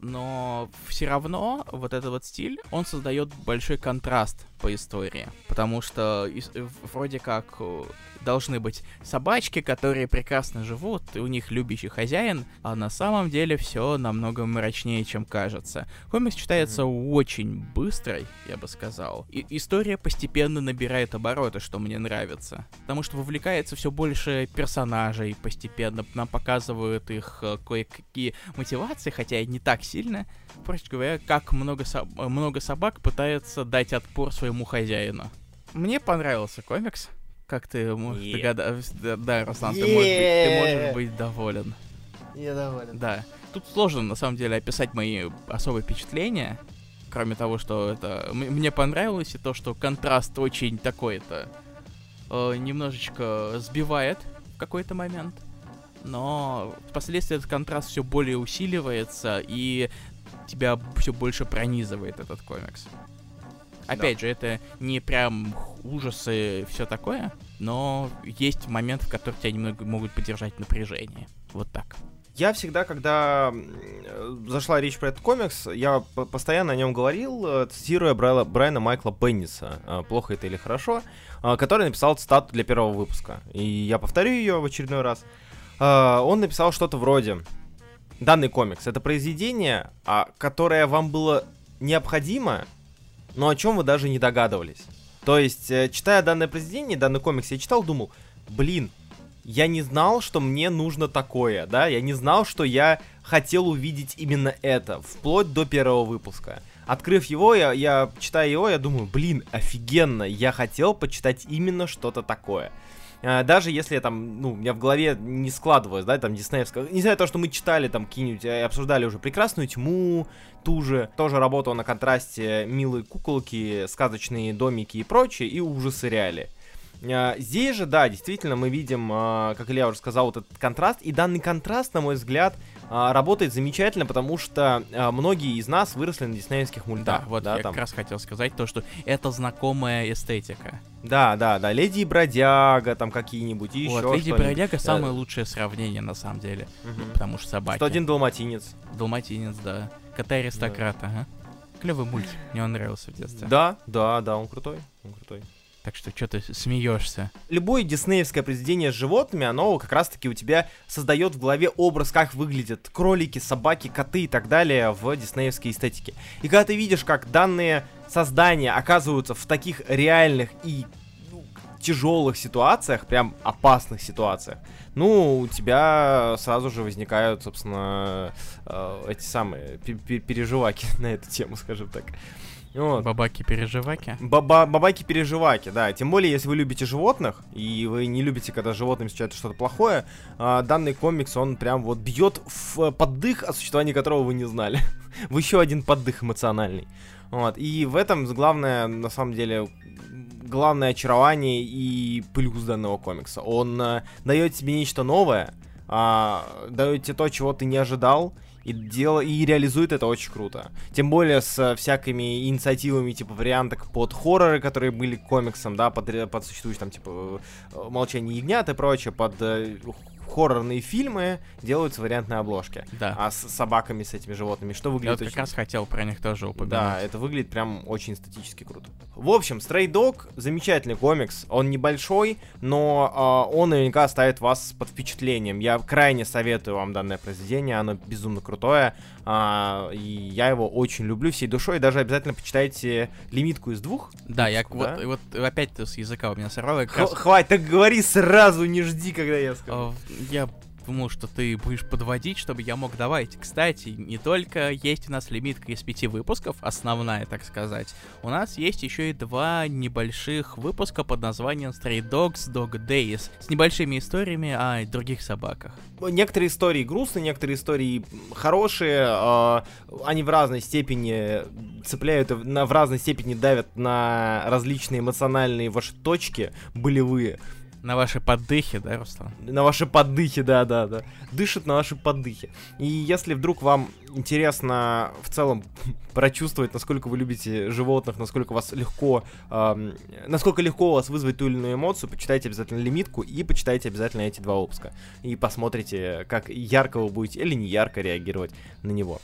Но все равно вот этот вот стиль, он создает большой контраст по истории. Потому что э, вроде как должны быть собачки, которые прекрасно живут, и у них любящий хозяин, а на самом деле все намного мрачнее, чем кажется. Комикс читается mm-hmm. очень быстро, я бы сказал. И история постепенно набирает обороты, что мне нравится. Потому что вовлекается все больше персонажей, постепенно нам показывают их э, кое-какие мотивации, хотя и не так сильно. Проще говоря, как много, со- много собак пытается дать отпор своему хозяину. Мне понравился комикс. Как ты можешь yeah. догадаться? Да, Руслан, yeah. ты, можешь быть, ты можешь быть доволен. Я доволен. Да. Тут сложно, на самом деле, описать мои особые впечатления. Кроме того, что это... Мне понравилось и то, что контраст очень такой-то... Э, немножечко сбивает в какой-то момент. Но впоследствии этот контраст все более усиливается, и тебя все больше пронизывает этот комикс. Опять да. же, это не прям ужасы все такое, но есть моменты, в которых тебя немного могут поддержать напряжение. Вот так. Я всегда, когда зашла речь про этот комикс, я постоянно о нем говорил, э, цитируя Брайла, Брайана Майкла Пенниса, э, «Плохо это или хорошо», э, который написал цитату для первого выпуска. И я повторю ее в очередной раз. Он написал что-то вроде «Данный комикс — это произведение, а, которое вам было необходимо, но о чем вы даже не догадывались. То есть, э, читая данное произведение, данный комикс, я читал, думал, блин, я не знал, что мне нужно такое, да, я не знал, что я хотел увидеть именно это, вплоть до первого выпуска. Открыв его, я, я читая его, я думаю, блин, офигенно, я хотел почитать именно что-то такое. А, даже если там, ну, у меня в голове не складывалось, да, там, диснеевская, не знаю, то, что мы читали там какие-нибудь, и обсуждали уже «Прекрасную тьму», ту же, тоже работала на контрасте «Милые куколки», «Сказочные домики» и прочее, и ужасы реали. А, здесь же, да, действительно, мы видим, а, как Илья уже сказал, вот этот контраст. И данный контраст, на мой взгляд, работает замечательно, потому что а, многие из нас выросли на диснеевских мультах. Да, вот да, я там. как раз хотел сказать то, что это знакомая эстетика. Да, да, да, Леди и Бродяга, там какие-нибудь, и вот, еще Леди что-нибудь. Бродяга Да. самое лучшее сравнение на самом деле, Мгм. потому что собаки. 101 далматинец. Далматинец, да. Кота-аристократ, ага. Клевый мультик, мне он нравился в детстве. Да, да, да, он крутой. Он крутой. Так что что ты смеешься? Любое диснеевское произведение с животными, оно как раз-таки у тебя создает в голове образ, как выглядят кролики, собаки, коты и так далее в диснеевской эстетике. И когда ты видишь, как данные создания оказываются в таких реальных и ну, тяжелых ситуациях, прям опасных ситуациях, ну, у тебя сразу же возникают, собственно, э, эти самые пе- пе- переживаки на эту тему, скажем так. Вот. Бабаки-переживаки? Баба бабаки-переживаки, да. Тем более, если вы любите животных, и вы не любите, когда с животными случается что-то плохое, а, данный комикс, он прям вот бьет в поддых, о существовании которого вы не знали. в еще один поддых эмоциональный. Вот. И в этом главное, на самом деле, главное очарование и плюс данного комикса. Он э, дает тебе нечто новое, а, дает тебе то, чего ты не ожидал, и, дел... и реализует это очень круто. Тем более с э, всякими инициативами, типа варианток под хорроры, которые были к комиксам, да, под, под существующие там, типа, э, «Молчание ягнят» и прочее, под э, хоррорные фильмы делаются вариантные обложки. Да. А с собаками, с этими животными, что Я выглядит вот как очень раз хотел про них тоже да, упомянуть. это выглядит прям очень эстетически круто. В общем, Stray Dog замечательный комикс. Он небольшой, но а, он наверняка оставит вас под впечатлением. Я крайне советую вам данное произведение, оно безумно крутое. А, и я его очень люблю всей душой. Даже обязательно почитайте лимитку из двух. Да, я выпусков, вот, вот опять с языка у меня сорвал. я как Х- раз, хватит, так говори сразу, не жди, когда я скажу. э, я думал, что ты будешь подводить, чтобы я мог давать. Кстати, не только есть у нас лимитка из пяти выпусков, основная, так сказать. У нас есть еще и два небольших выпуска под названием Stray Dogs Dog Days с небольшими историями о других собаках. Некоторые истории грустные, некоторые истории хорошие, э, они в разной степени цепляют, на, в разной степени давят на различные эмоциональные ваши точки болевые, На ваши поддыхи, да, Руслан? на ваши поддыхи, да-да-да, дышат на ваши поддыхи. И если вдруг вам интересно в целом прочувствовать, насколько вы любите животных, насколько вас легко, эм, насколько легко у вас вызвать ту или иную эмоцию, почитайте обязательно лимитку и почитайте обязательно эти два выпуска. И посмотрите, как ярко вы будете или не ярко реагировать на него.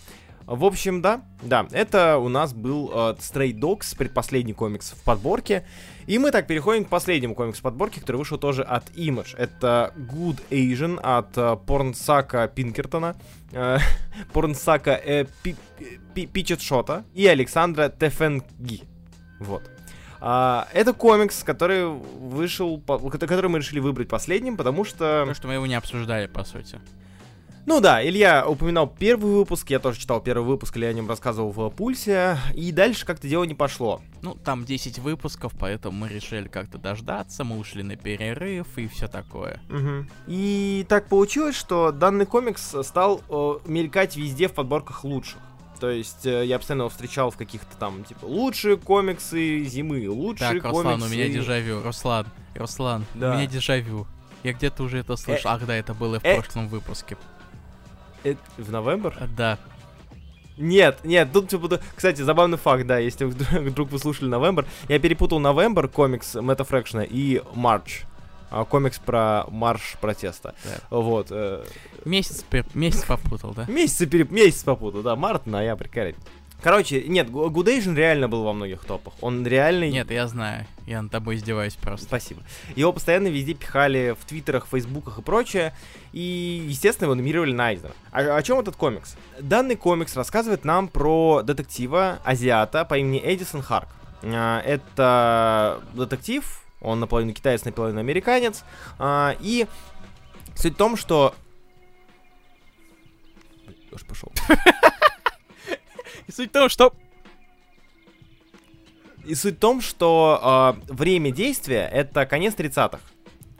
В общем, да, да, это у нас был э, Stray Dogs, предпоследний комикс в подборке. И мы так переходим к последнему комиксу подборки, который вышел тоже от Image. Это Good Asian от э, Порнсака Пинкертона, э, Порнсака э, Пи- Пичетшота и Александра Тефенги. Вот. А, это комикс, который вышел, который мы решили выбрать последним, потому что... Потому что мы его не обсуждали, по сути. Ну да, Илья упоминал первый выпуск, я тоже читал первый выпуск, или о нем рассказывал в Пульсе, и дальше как-то дело не пошло. Ну, там 10 выпусков, поэтому мы решили как-то дождаться, мы ушли на перерыв и все такое. Мгм. И так получилось, что данный комикс стал э, мелькать везде в подборках лучших. То есть э, я постоянно его встречал в каких-то там, типа, лучшие комиксы зимы, лучшие Так, Руслан, комиксы... у меня дежавю. Руслан, Руслан, Да. у меня дежавю. Я где-то уже это слышал. Ах, да, это было в э. прошлом выпуске. Э, в новембр? А, Да. Нет, нет, тут типа, кстати, забавный факт, да, если вдруг, вдруг вы слушали Новембр, я перепутал Новембр, комикс Мэтта Фрэкшена, и Марч, а, комикс про марш протеста. Да. Вот. э, Месяц, месяц попутал, да? месяцы переп... месяц попутал, да, март, ноябрь, коррект. Короче, нет, Asian реально был во многих топах. Он реально... Нет, я знаю. Я над тобой издеваюсь просто. Спасибо. Его постоянно везде пихали в твиттерах, фейсбуках и прочее. И, естественно, его номинировали на Айзнера. А о чем этот комикс? Данный комикс рассказывает нам про детектива азиата по имени Эдисон Харк. А, Это детектив, он наполовину китаец, наполовину американец. А, И суть в том, что... Уж пошел. Суть в том, что... И суть в том, что э, время действия это конец 30-х.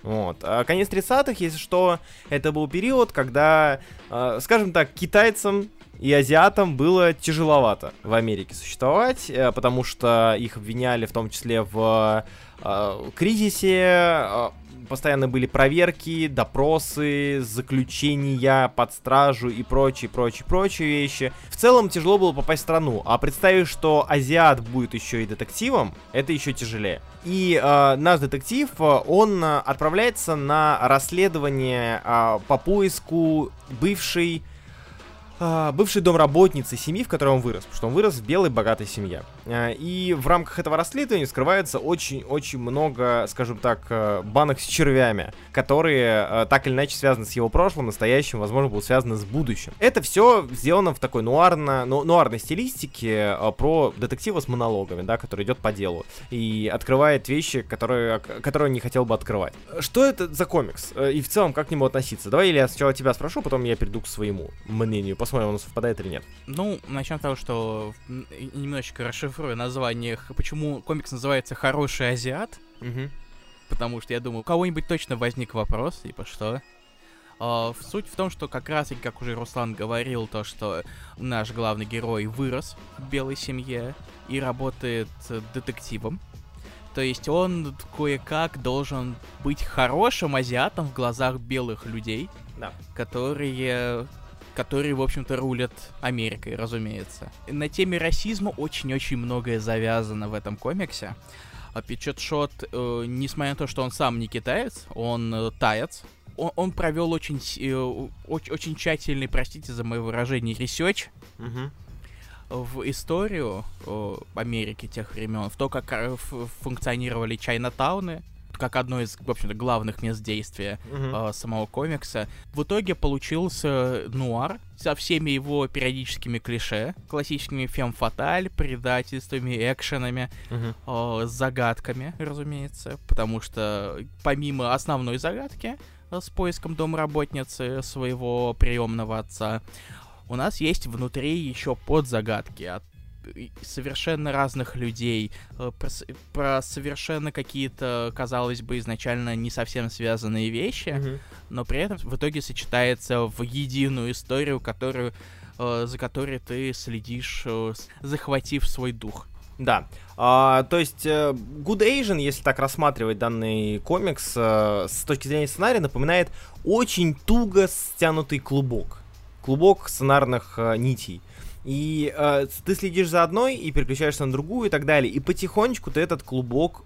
Вот. А конец 30-х, если что, это был период, когда, э, скажем так, китайцам и азиатам было тяжеловато в Америке существовать, э, потому что их обвиняли в том числе в э, кризисе, постоянно были проверки, допросы, заключения под стражу и прочие, прочие, прочие вещи. В целом тяжело было попасть в страну, а представить, что азиат будет еще и детективом, это еще тяжелее. И э, наш детектив, он отправляется на расследование э, по поиску бывшей а, бывшей домработницы семьи, в которой он вырос, потому что он вырос в белой богатой семье. А, и в рамках этого расследования скрывается очень-очень много, скажем так, э, банок с червями, которые э, так или иначе связаны с его прошлым, настоящим, возможно, будут связаны с будущим. Это все сделано в такой нуарно, ну, нуарной стилистике э, про детектива с монологами, да, который идет по делу и открывает вещи, которые, которые он не хотел бы открывать. Что это за комикс? И в целом, как к нему относиться? Давай, или я сначала тебя спрошу, потом я перейду к своему мнению посмотрим, он совпадает или нет. Ну, начнем с того, что немножечко расшифрую название, почему комикс называется «Хороший азиат». Угу. Потому что я думаю, у кого-нибудь точно возник вопрос, типа что? Uh, суть в том, что как раз, как уже Руслан говорил, то, что наш главный герой вырос в белой семье и работает детективом. То есть он кое-как должен быть хорошим азиатом в глазах белых людей, да. которые которые, в общем-то, рулят Америкой, разумеется. На теме расизма очень-очень многое завязано в этом комиксе. А Пичетшот, э, несмотря на то, что он сам не китаец, он э, таец, он, он провел очень, э, очень, очень тщательный, простите за мое выражение, research угу. в историю э, Америки тех времен, в то, как э, функционировали Чайнатауны, как одно из, в общем-то, главных мест действия uh-huh. э, самого комикса. В итоге получился нуар со всеми его периодическими клише, классическими фем-фаталь, предательствами, экшенами, uh-huh. э, загадками, разумеется, потому что помимо основной загадки э, с поиском домработницы своего приемного отца, у нас есть внутри еще подзагадки от совершенно разных людей, э, про, про совершенно какие-то, казалось бы, изначально не совсем связанные вещи, mm-hmm. но при этом в итоге сочетается в единую историю, которую, э, за которой ты следишь, э, захватив свой дух. Да. А, то есть Good Asian, если так рассматривать данный комикс, с точки зрения сценария, напоминает очень туго стянутый клубок. Клубок сценарных нитей. И э, ты следишь за одной и переключаешься на другую и так далее. И потихонечку ты этот клубок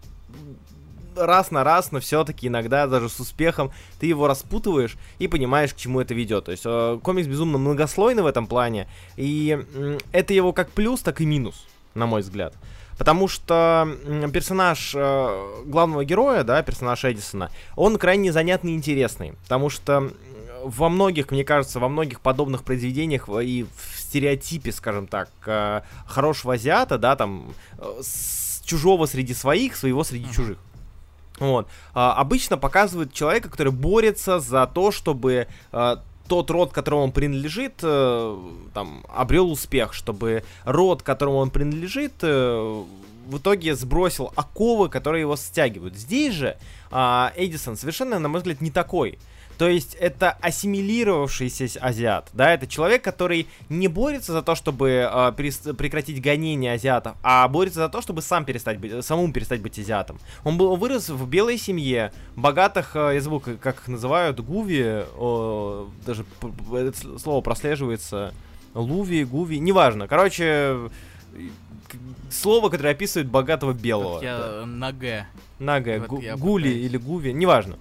раз на раз, но все-таки иногда даже с успехом ты его распутываешь и понимаешь, к чему это ведет. То есть э, комикс безумно многослойный в этом плане, и э, это его как плюс, так и минус, на мой взгляд. Потому что персонаж э, главного героя, да, персонаж Эдисона, он крайне занятный и интересный. Потому что во многих, мне кажется, во многих подобных произведениях и в стереотипе, скажем так, э, хорошего азиата, да, там, э, с чужого среди своих, своего среди чужих. Вот. А, обычно показывают человека, который борется за то, чтобы а, тот род, которому он принадлежит, э, там, обрел успех, чтобы род, которому он принадлежит, э, в итоге сбросил оковы, которые его стягивают. Здесь же э, Эдисон совершенно, на мой взгляд, не такой. То есть это ассимилировавшийся азиат, да, это человек, который не борется за то, чтобы э, прекратить гонение азиатов, а борется за то, чтобы сам перестать быть, самому перестать быть азиатом. Он был вырос в белой семье, богатых, э, я забыл, как, их называют, гуви, э, даже это слово прослеживается, луви, гуви, неважно. Короче, слово, которое описывает богатого белого. Как я да. на Г. На Г, вот гу, гули или гуви, неважно.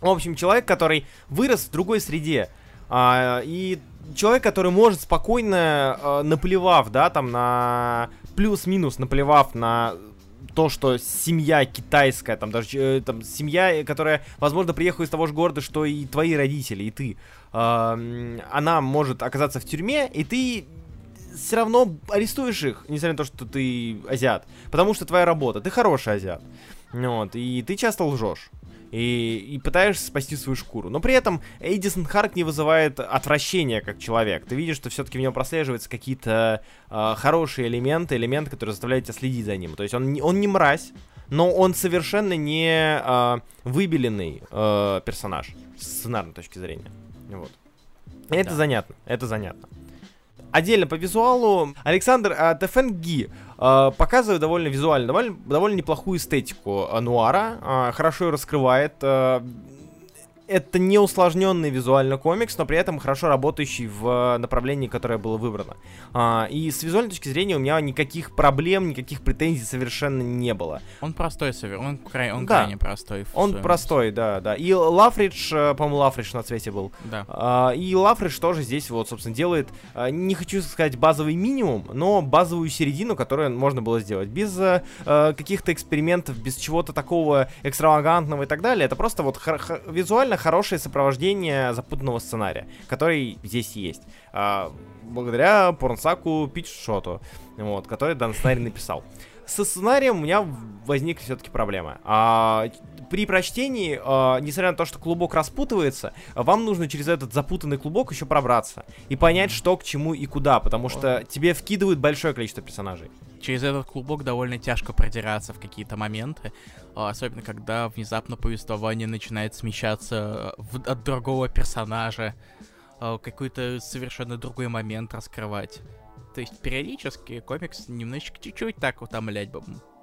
В общем, человек, который вырос в другой среде. А, и человек, который может спокойно, а, наплевав, да, там на плюс-минус, наплевав на то, что семья китайская, там даже э, там семья, которая, возможно, приехала из того же города, что и твои родители, и ты, э, она может оказаться в тюрьме, и ты все равно арестуешь их, несмотря на то, что ты азиат, потому что твоя работа, ты хороший азиат, вот, и ты часто лжешь и, и пытаешься спасти свою шкуру. Но при этом Эдисон Харк не вызывает отвращения как человек. Ты видишь, что все-таки в нем прослеживаются какие-то э, хорошие элементы, элементы, которые заставляют тебя следить за ним. То есть он, он не мразь, но он совершенно не э, выбеленный э, персонаж с сценарной точки зрения. Вот. Это да. занятно, это занятно. Отдельно по визуалу Александр э, Тефенги э, показывает довольно визуально, довольно, довольно неплохую эстетику э, нуара, э, хорошо ее раскрывает. Э, это не усложненный визуально комикс, но при этом хорошо работающий в направлении, которое было выбрано. А, и с визуальной точки зрения у меня никаких проблем, никаких претензий совершенно не было. Он простой, он, край, он да. крайне простой. Он простой, да, да. И Лафридж, э, по-моему, Лафридж на цвете был. Да. А, и Лафридж тоже здесь вот, собственно, делает, а, не хочу сказать базовый минимум, но базовую середину, которую можно было сделать. Без а, каких-то экспериментов, без чего-то такого экстравагантного и так далее. Это просто вот визуально хорошее сопровождение запутанного сценария, который здесь есть. А, благодаря Порнсаку Питчшоту, вот, который данный сценарий написал. Со сценарием у меня возникли все-таки проблемы. А, при прочтении, а, несмотря на то, что клубок распутывается, вам нужно через этот запутанный клубок еще пробраться и понять, что к чему и куда, потому что тебе вкидывают большое количество персонажей. Через этот клубок довольно тяжко продираться в какие-то моменты, особенно когда внезапно повествование начинает смещаться в, от другого персонажа, а, какой-то совершенно другой момент раскрывать. То есть периодически комикс немножечко чуть-чуть так вот омлять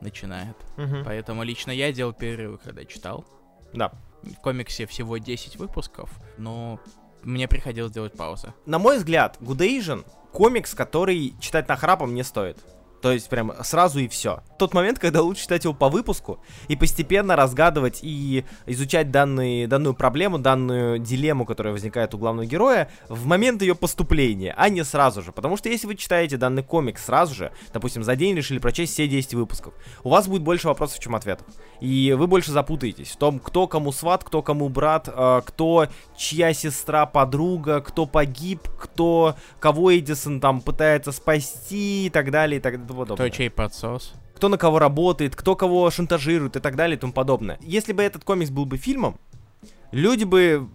начинает. Угу. Поэтому лично я делал перерывы, когда читал. Да. В комиксе всего 10 выпусков, но мне приходилось делать паузы. На мой взгляд, Good Asian комикс, который читать на храпом не стоит. То есть прям сразу и все. Тот момент, когда лучше читать его по выпуску и постепенно разгадывать и изучать данные, данную проблему, данную дилемму, которая возникает у главного героя в момент ее поступления, а не сразу же. Потому что если вы читаете данный комик сразу же, допустим, за день решили прочесть все 10 выпусков, у вас будет больше вопросов, чем ответов. И вы больше запутаетесь в том, кто кому сват, кто кому брат, э, кто чья сестра, подруга, кто погиб, кто кого Эдисон там пытается спасти и так далее и так далее подобное. Кто чей подсос? Кто на кого работает, кто кого шантажирует и так далее и тому подобное. Если бы этот комикс был бы фильмом, люди бы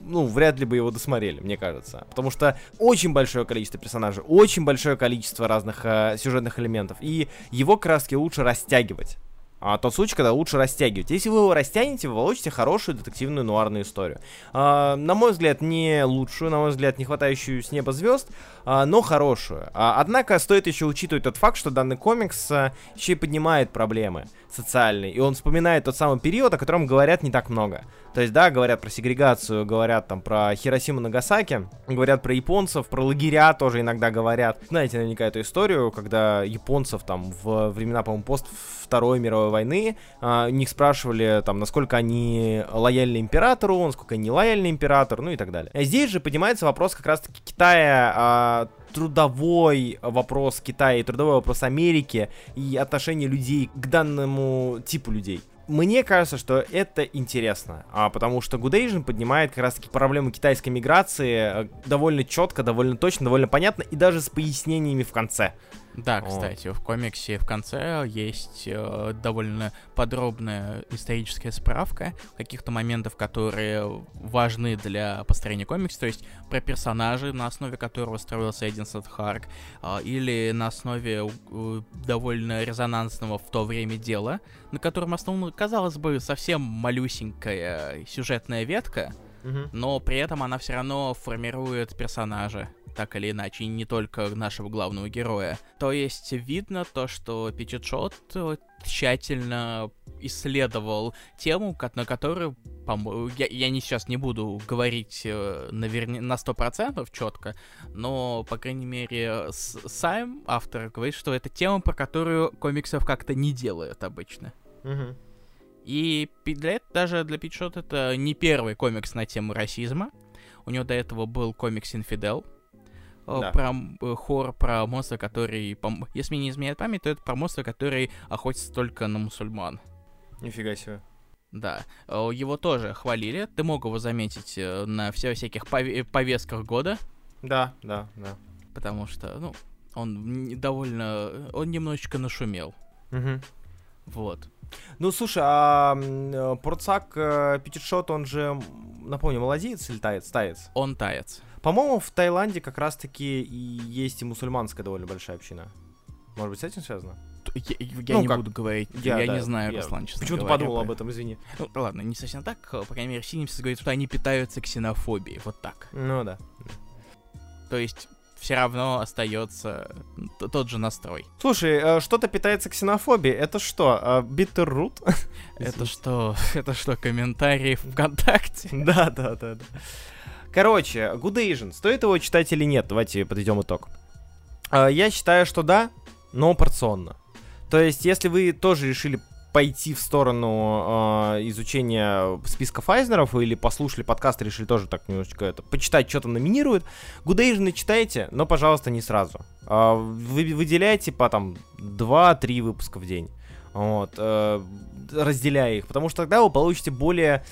ну, вряд ли бы его досмотрели, мне кажется. Потому что очень большое количество персонажей, очень большое количество разных э, сюжетных элементов. И его краски лучше растягивать а, тот случай, когда лучше растягивать. Если вы его растянете, вы получите хорошую детективную нуарную историю. А, на мой взгляд, не лучшую, на мой взгляд, не хватающую с неба звезд, а, но хорошую. А, однако стоит еще учитывать тот факт, что данный комикс а, еще и поднимает проблемы социальные, и он вспоминает тот самый период, о котором говорят не так много. То есть, да, говорят про сегрегацию, говорят там про Хиросиму Нагасаки, говорят про японцев, про лагеря тоже иногда говорят. Знаете наверняка эту историю, когда японцев там в времена, по-моему, пост Второй мировой войны, а, них спрашивали там, насколько они лояльны императору, насколько они лояльны императору, ну и так далее. А здесь же поднимается вопрос как раз-таки Китая, а, трудовой вопрос Китая и трудовой вопрос Америки и отношение людей к данному типу людей мне кажется, что это интересно, а, потому что Good Asian поднимает как раз таки проблему китайской миграции э, довольно четко, довольно точно, довольно понятно и даже с пояснениями в конце. Да, кстати, в комиксе в конце есть э, довольно подробная историческая справка каких-то моментов, которые важны для построения комикса, то есть про персонажей, на основе которого строился Эдинсон Харк, э, или на основе э, довольно резонансного в то время дела, на котором основана, казалось бы, совсем малюсенькая сюжетная ветка, угу. но при этом она все равно формирует персонажа так или иначе, и не только нашего главного героя. То есть видно то, что Пичетшот тщательно исследовал тему, на которую, по я, я не сейчас не буду говорить э, наверня... на сто процентов четко, но, по крайней мере, сам автор говорит, что это тема, про которую комиксов как-то не делают обычно. Угу. И для этого, даже для Питшот это не первый комикс на тему расизма. У него до этого был комикс «Инфидел», Э, да. про э, хор про монстра, который, если мне не изменяет память, то это про монстра, который охотится только на мусульман. Нифига себе. Да, э, его тоже хвалили. Ты мог его заметить на все всяких повестках года. Да, да, да. Потому что, ну, он довольно, он немножечко нашумел. Угу. Вот. Ну, слушай, а Порцак Пятишот, он же, напомню, молодец или таец? Таец. Он таец. По-моему, в Таиланде как раз-таки и есть и мусульманская довольно большая община. Может быть, с этим связано? Я, я ну, не как? буду говорить, я, я да, не знаю, я Руслан, честно Почему-то подумал об этом, извини. Ну, ладно, не совсем так, по крайней мере, Синимсис говорит, что они питаются ксенофобией, вот так. Ну да. То есть, все равно остается тот же настрой. Слушай, э, что-то питается ксенофобией. Это что, Bitterroot? Это что? Это что, комментарии ВКонтакте? Да, да, да. Короче, Good Asian, стоит его читать или нет? Давайте подведем итог. А, я считаю, что да, но порционно. То есть, если вы тоже решили пойти в сторону э, изучения списков Айзнеров или послушали подкаст и решили тоже так немножечко это почитать, что там номинируют, Asian читайте, но, пожалуйста, не сразу. Э, вы выделяйте по там 2-3 выпуска в день. Вот, э, разделяя их, потому что тогда вы получите более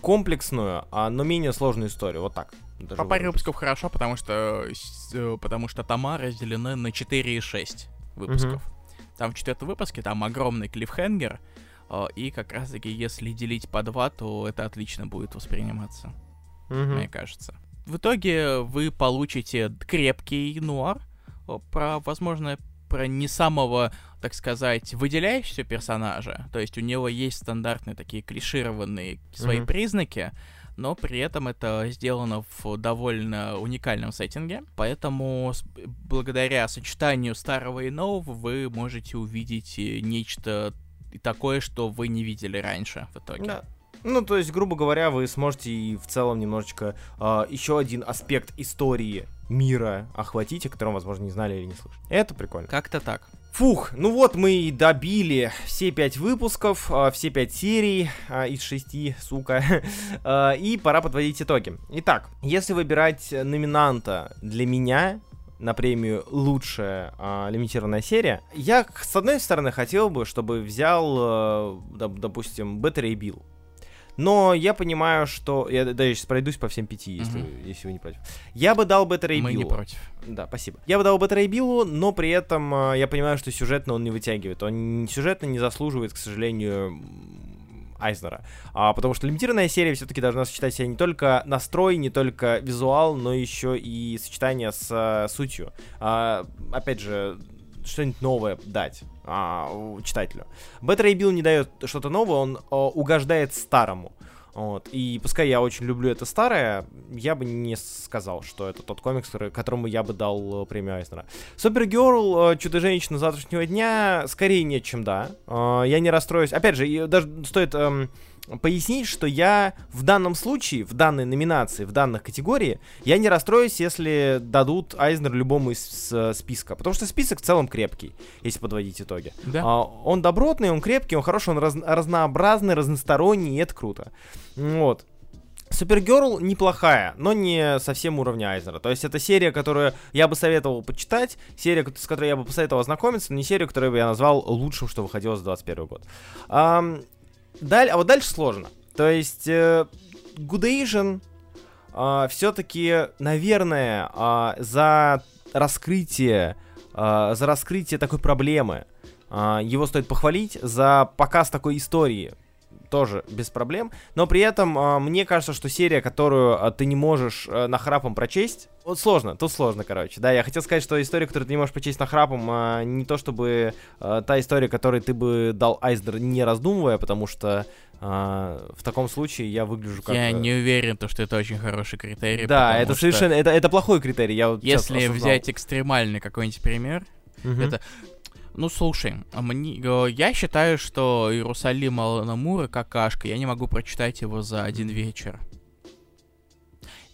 комплексную, а, но менее сложную историю. Вот так. По паре выпусков хорошо, потому что, э, потому что тома разделены на 4 и 6 выпусков. Угу. Там в четвертом выпуске там огромный клиффхенгер, э, и как раз-таки если делить по два, то это отлично будет восприниматься, угу. мне кажется. В итоге вы получите крепкий нуар э, про, возможно, про не самого, так сказать, выделяющегося персонажа. То есть у него есть стандартные такие клишированные свои mm-hmm. признаки, но при этом это сделано в довольно уникальном сеттинге, поэтому благодаря сочетанию старого и нового вы можете увидеть э, нечто такое, что вы не видели раньше в итоге. Да. Ну, то есть, грубо говоря, вы сможете и в целом немножечко э, еще один аспект истории мира охватить, о котором, возможно, не знали или не слышали. Это прикольно. Как-то так. Фух, ну вот мы и добили все пять выпусков, а, все пять серий а, из шести, сука, а, и пора подводить итоги. Итак, если выбирать номинанта для меня, на премию лучшая а, лимитированная серия. Я, с одной стороны, хотел бы, чтобы взял, а, допустим, Battery Bill. Но я понимаю, что... Я даже сейчас пройдусь по всем пяти, если, угу. если вы не против. Я бы дал Better Биллу. Мы не против. Да, спасибо. Я бы дал Better Биллу, но при этом э, я понимаю, что сюжетно он не вытягивает. Он сюжетно не заслуживает, к сожалению, Айзнера. А, потому что лимитированная серия все-таки должна сочетать себя не только настрой, не только визуал, но еще и сочетание с а, сутью. А, опять же, что-нибудь новое дать а, читателю. Ray Bill не дает что-то новое, он а, угождает старому. Вот. И пускай я очень люблю это старое, я бы не сказал, что это тот комикс, которому я бы дал э, премию Айзнера. Супергерл, э, Чудо-женщина завтрашнего дня, скорее нет, чем да. Э, я не расстроюсь. Опять же, даже стоит эм, пояснить, что я в данном случае, в данной номинации, в данных категории, я не расстроюсь, если дадут Айзнер любому из списка. Потому что список в целом крепкий, если подводить итоги. Да. А, он добротный, он крепкий, он хороший, он раз, разнообразный, разносторонний, и это круто. Вот. Супергерл неплохая, но не совсем уровня Айзнера. То есть это серия, которую я бы советовал почитать, серия, с которой я бы посоветовал ознакомиться, но не серия, которую бы я назвал лучшим, что выходило за 21 год. Um, Даль, а вот дальше сложно. То есть э, Good Asian э, все-таки, наверное, э, за раскрытие, э, за раскрытие такой проблемы э, его стоит похвалить, за показ такой истории тоже без проблем. Но при этом э, мне кажется, что серия, которую э, ты не можешь э, нахрапом прочесть, вот сложно, тут сложно, короче. Да, я хотел сказать, что история, которую ты не можешь прочесть нахрапом, э, не то чтобы э, та история, которой ты бы дал Айздер не раздумывая, потому что а, в таком случае я выгляжу как... Я не уверен, то, что это очень хороший критерий. Да, это совершенно... Это, это плохой критерий. Я вот Если взять экстремальный какой-нибудь пример, угу. это ну, слушай, мне, э, я считаю, что Иерусалим Аламура какашка. Я не могу прочитать его за один вечер.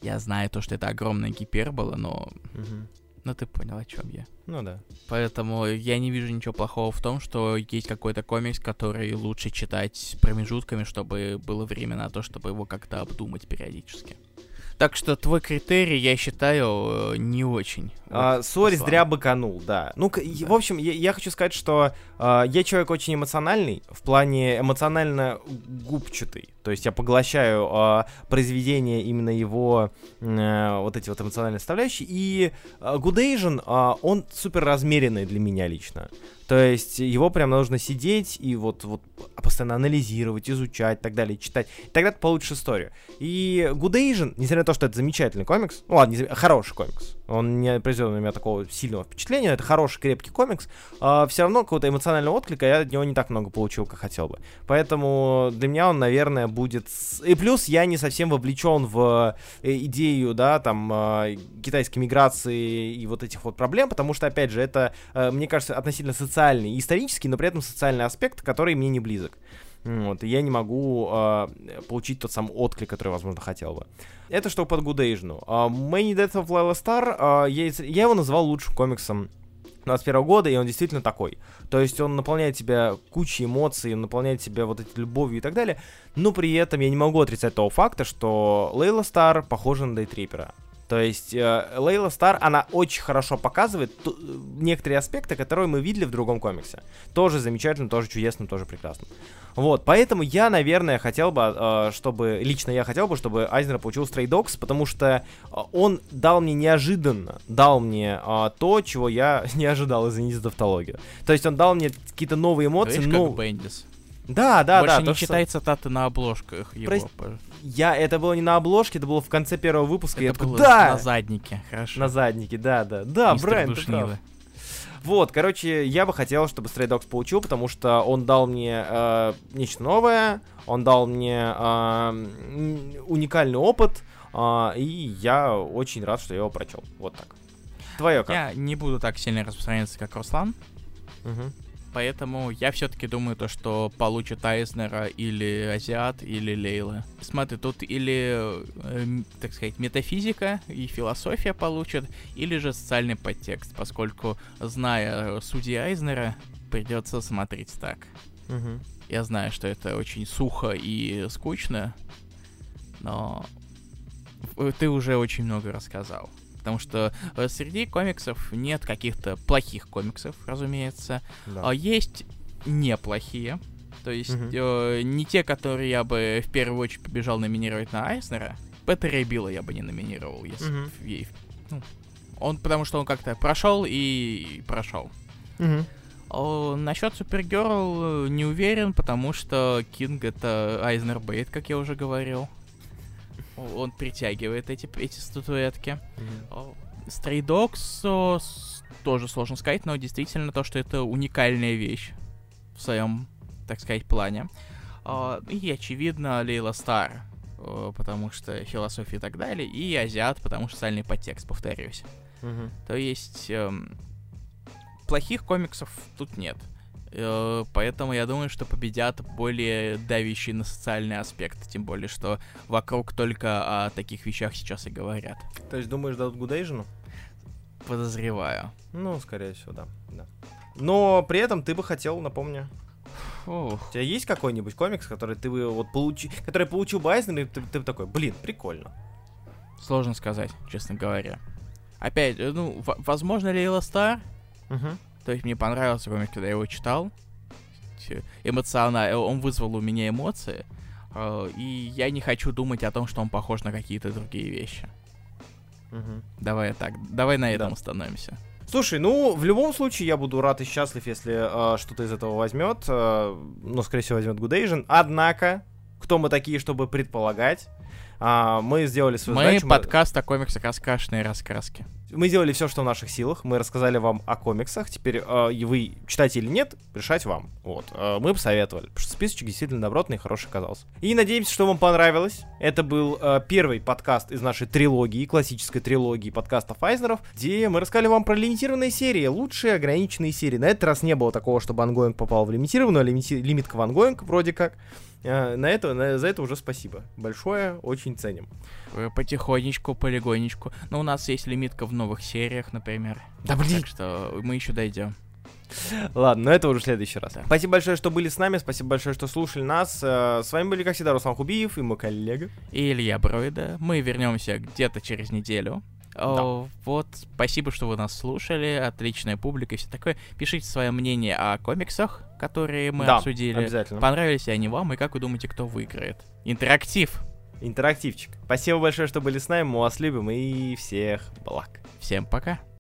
Я знаю то, что это огромная гипербола, но... Угу. Ну, ты понял, о чем я. Ну да. Поэтому я не вижу ничего плохого в том, что есть какой-то комикс, который лучше читать промежутками, чтобы было время на то, чтобы его как-то обдумать периодически. Так что твой критерий, я считаю, э, не очень. А, Сори, зря быканул, да. Ну, да. в общем, я, я хочу сказать, что а, я человек очень эмоциональный, в плане эмоционально губчатый. То есть я поглощаю а, произведение именно его а, вот эти вот эмоциональные составляющие. И а, Good Asian, а, он супер размеренный для меня лично. То есть его прям нужно сидеть и вот, вот постоянно анализировать, изучать и так далее, читать. Тогда ты получишь историю. И Good Asian, несмотря на то, что это замечательный комикс, ну ладно, хороший комикс, Он не произвел на меня такого сильного впечатления. Это хороший, крепкий комикс. А, все равно какого-то эмоционального отклика я от него не так много получил, как хотел бы. Поэтому для меня он, наверное, будет... И плюс я не совсем вовлечен в э, идею, да, там, э, китайской миграции и вот этих вот проблем, потому что, опять же, это, э, мне кажется, относительно социальный и исторический, но при этом социальный аспект, который мне не близок. Вот, и я не могу э, получить тот самый отклик, который, возможно, хотел бы. Это что по Good Asian. Uh, Many Deaths of Layla Star, uh, я, я его назвал лучшим комиксом 21 года, и он действительно такой. То есть он наполняет тебя кучей эмоций, он наполняет тебя вот этой любовью и так далее, но при этом я не могу отрицать того факта, что Лейла Стар похожа на Дейтрипера. То есть э, Лейла Стар, она очень хорошо показывает ту, некоторые аспекты, которые мы видели в другом комиксе. Тоже замечательно, тоже чудесно, тоже прекрасно. Вот, поэтому я, наверное, хотел бы, э, чтобы, лично я хотел бы, чтобы Айзнер получил Stray Dogs, потому что э, он дал мне неожиданно, дал мне э, то, чего я не ожидал, извините за тавтологию. То есть он дал мне какие-то новые эмоции, но... как Бендис. Да, да, Больше да. не то, что- цитаты на обложках его. Прости, Я, это было не на обложке, это было в конце первого выпуска. я Это такой, было да! на заднике, хорошо. На заднике, да, да. Да, Мистер Брайан, ты прав. Вот, короче, я бы хотел, чтобы Stray Dogs получил, потому что он дал мне э, нечто новое, он дал мне э, уникальный опыт, э, и я очень рад, что я его прочел. Вот так. Твое как? Я не буду так сильно распространяться, как Руслан, Мгм. Поэтому я все-таки думаю то, что получит Айзнера или Азиат, или Лейла. Смотри, тут или, э, так сказать, метафизика и философия получат, или же социальный подтекст, поскольку, зная судьи Айзнера, придется смотреть так. Мгм. Я знаю, что это очень сухо и скучно, но ты уже очень много рассказал. Потому что э, среди комиксов нет каких-то плохих комиксов, разумеется. Да. А есть неплохие. То есть Мгм. э, не те, которые я бы в первую очередь побежал номинировать на Айснера. Беттера и Билла я бы не номинировал, если б ей- ну, он, потому что он как-то прошел и прошел. Мгм. О, насчет Супергерл э, не уверен, потому что Кинг это Айзнер Бейт, как я уже говорил. Он притягивает эти, эти статуэтки. О, Stray Dogs тоже сложно сказать, но действительно то, что это уникальная вещь в своем, так сказать, плане. А, И, очевидно, Лейла Стар, э, потому что философия и так далее, и Азиат, потому что социальный подтекст, повторюсь. Мгм. То есть эм, плохих комиксов тут нет. Э, Поэтому я думаю, что победят более давящие на социальный аспект. Тем более, что вокруг только о таких вещах сейчас и говорят. То есть думаешь, дадут Asian? Подозреваю. Ну, скорее всего, да. да. Но при этом ты бы хотел, напомню, Ух. У тебя есть какой-нибудь комикс, который ты бы вот получи, который получил бы Айзнер, и ты, ты бы такой, блин, прикольно. Сложно сказать, честно говоря. Опять, э, ну, возможно, Лейла Стар. Угу. То есть мне понравился комик, когда я его читал. Эмоционально, он вызвал у меня эмоции. э, И я не хочу думать о том, что он похож на какие-то другие вещи. Давай так, давай на этом Да. остановимся. Слушай, ну, в любом случае я буду рад и счастлив, если э, что-то из этого возьмет. Э, ну, скорее всего, возьмет Good Asian. Однако, кто мы такие, чтобы предполагать? А, мы сделали свою Мы задачу. мы- подкаст о комиксах «Раскрашенные раскраски». Мы сделали все, что в наших силах. Мы рассказали вам о комиксах. Теперь э, вы читаете или нет, решать вам. Вот. Э, мы посоветовали. Потому что списочек действительно добротный и хороший оказался. И надеемся, что вам понравилось. Это был э, первый подкаст из нашей трилогии, классической трилогии подкастов Айснеров, где мы рассказали вам про лимитированные серии, лучшие ограниченные серии. На этот раз не было такого, чтобы онгоинг попал в лимитированную, а лимити- лимитка в онгоинг вроде как. Э, на это, на- за это уже спасибо. Большое, очень ценим. Э, Потихонечку, полигонечку. Но у нас есть лимитка в новых сериях, например. Да блин, Так что мы еще дойдем. Ладно, но это уже в следующий раз. Да. Спасибо большое, что были с нами, спасибо большое, что слушали нас. Э, С вами были, как всегда, Руслан Хубиев и мой коллега. И Илья Бройда. Мы вернемся где-то через неделю. Вот, спасибо, что вы нас слушали. Отличная публика и все такое. Пишите свое мнение о комиксах, которые мы Да, обсудили. Обязательно. Понравились ли они вам, и как вы думаете, кто выиграет? Интерактив. Интерактивчик. Спасибо большое, что были с нами, мы вас любим и всех благ. Всем пока.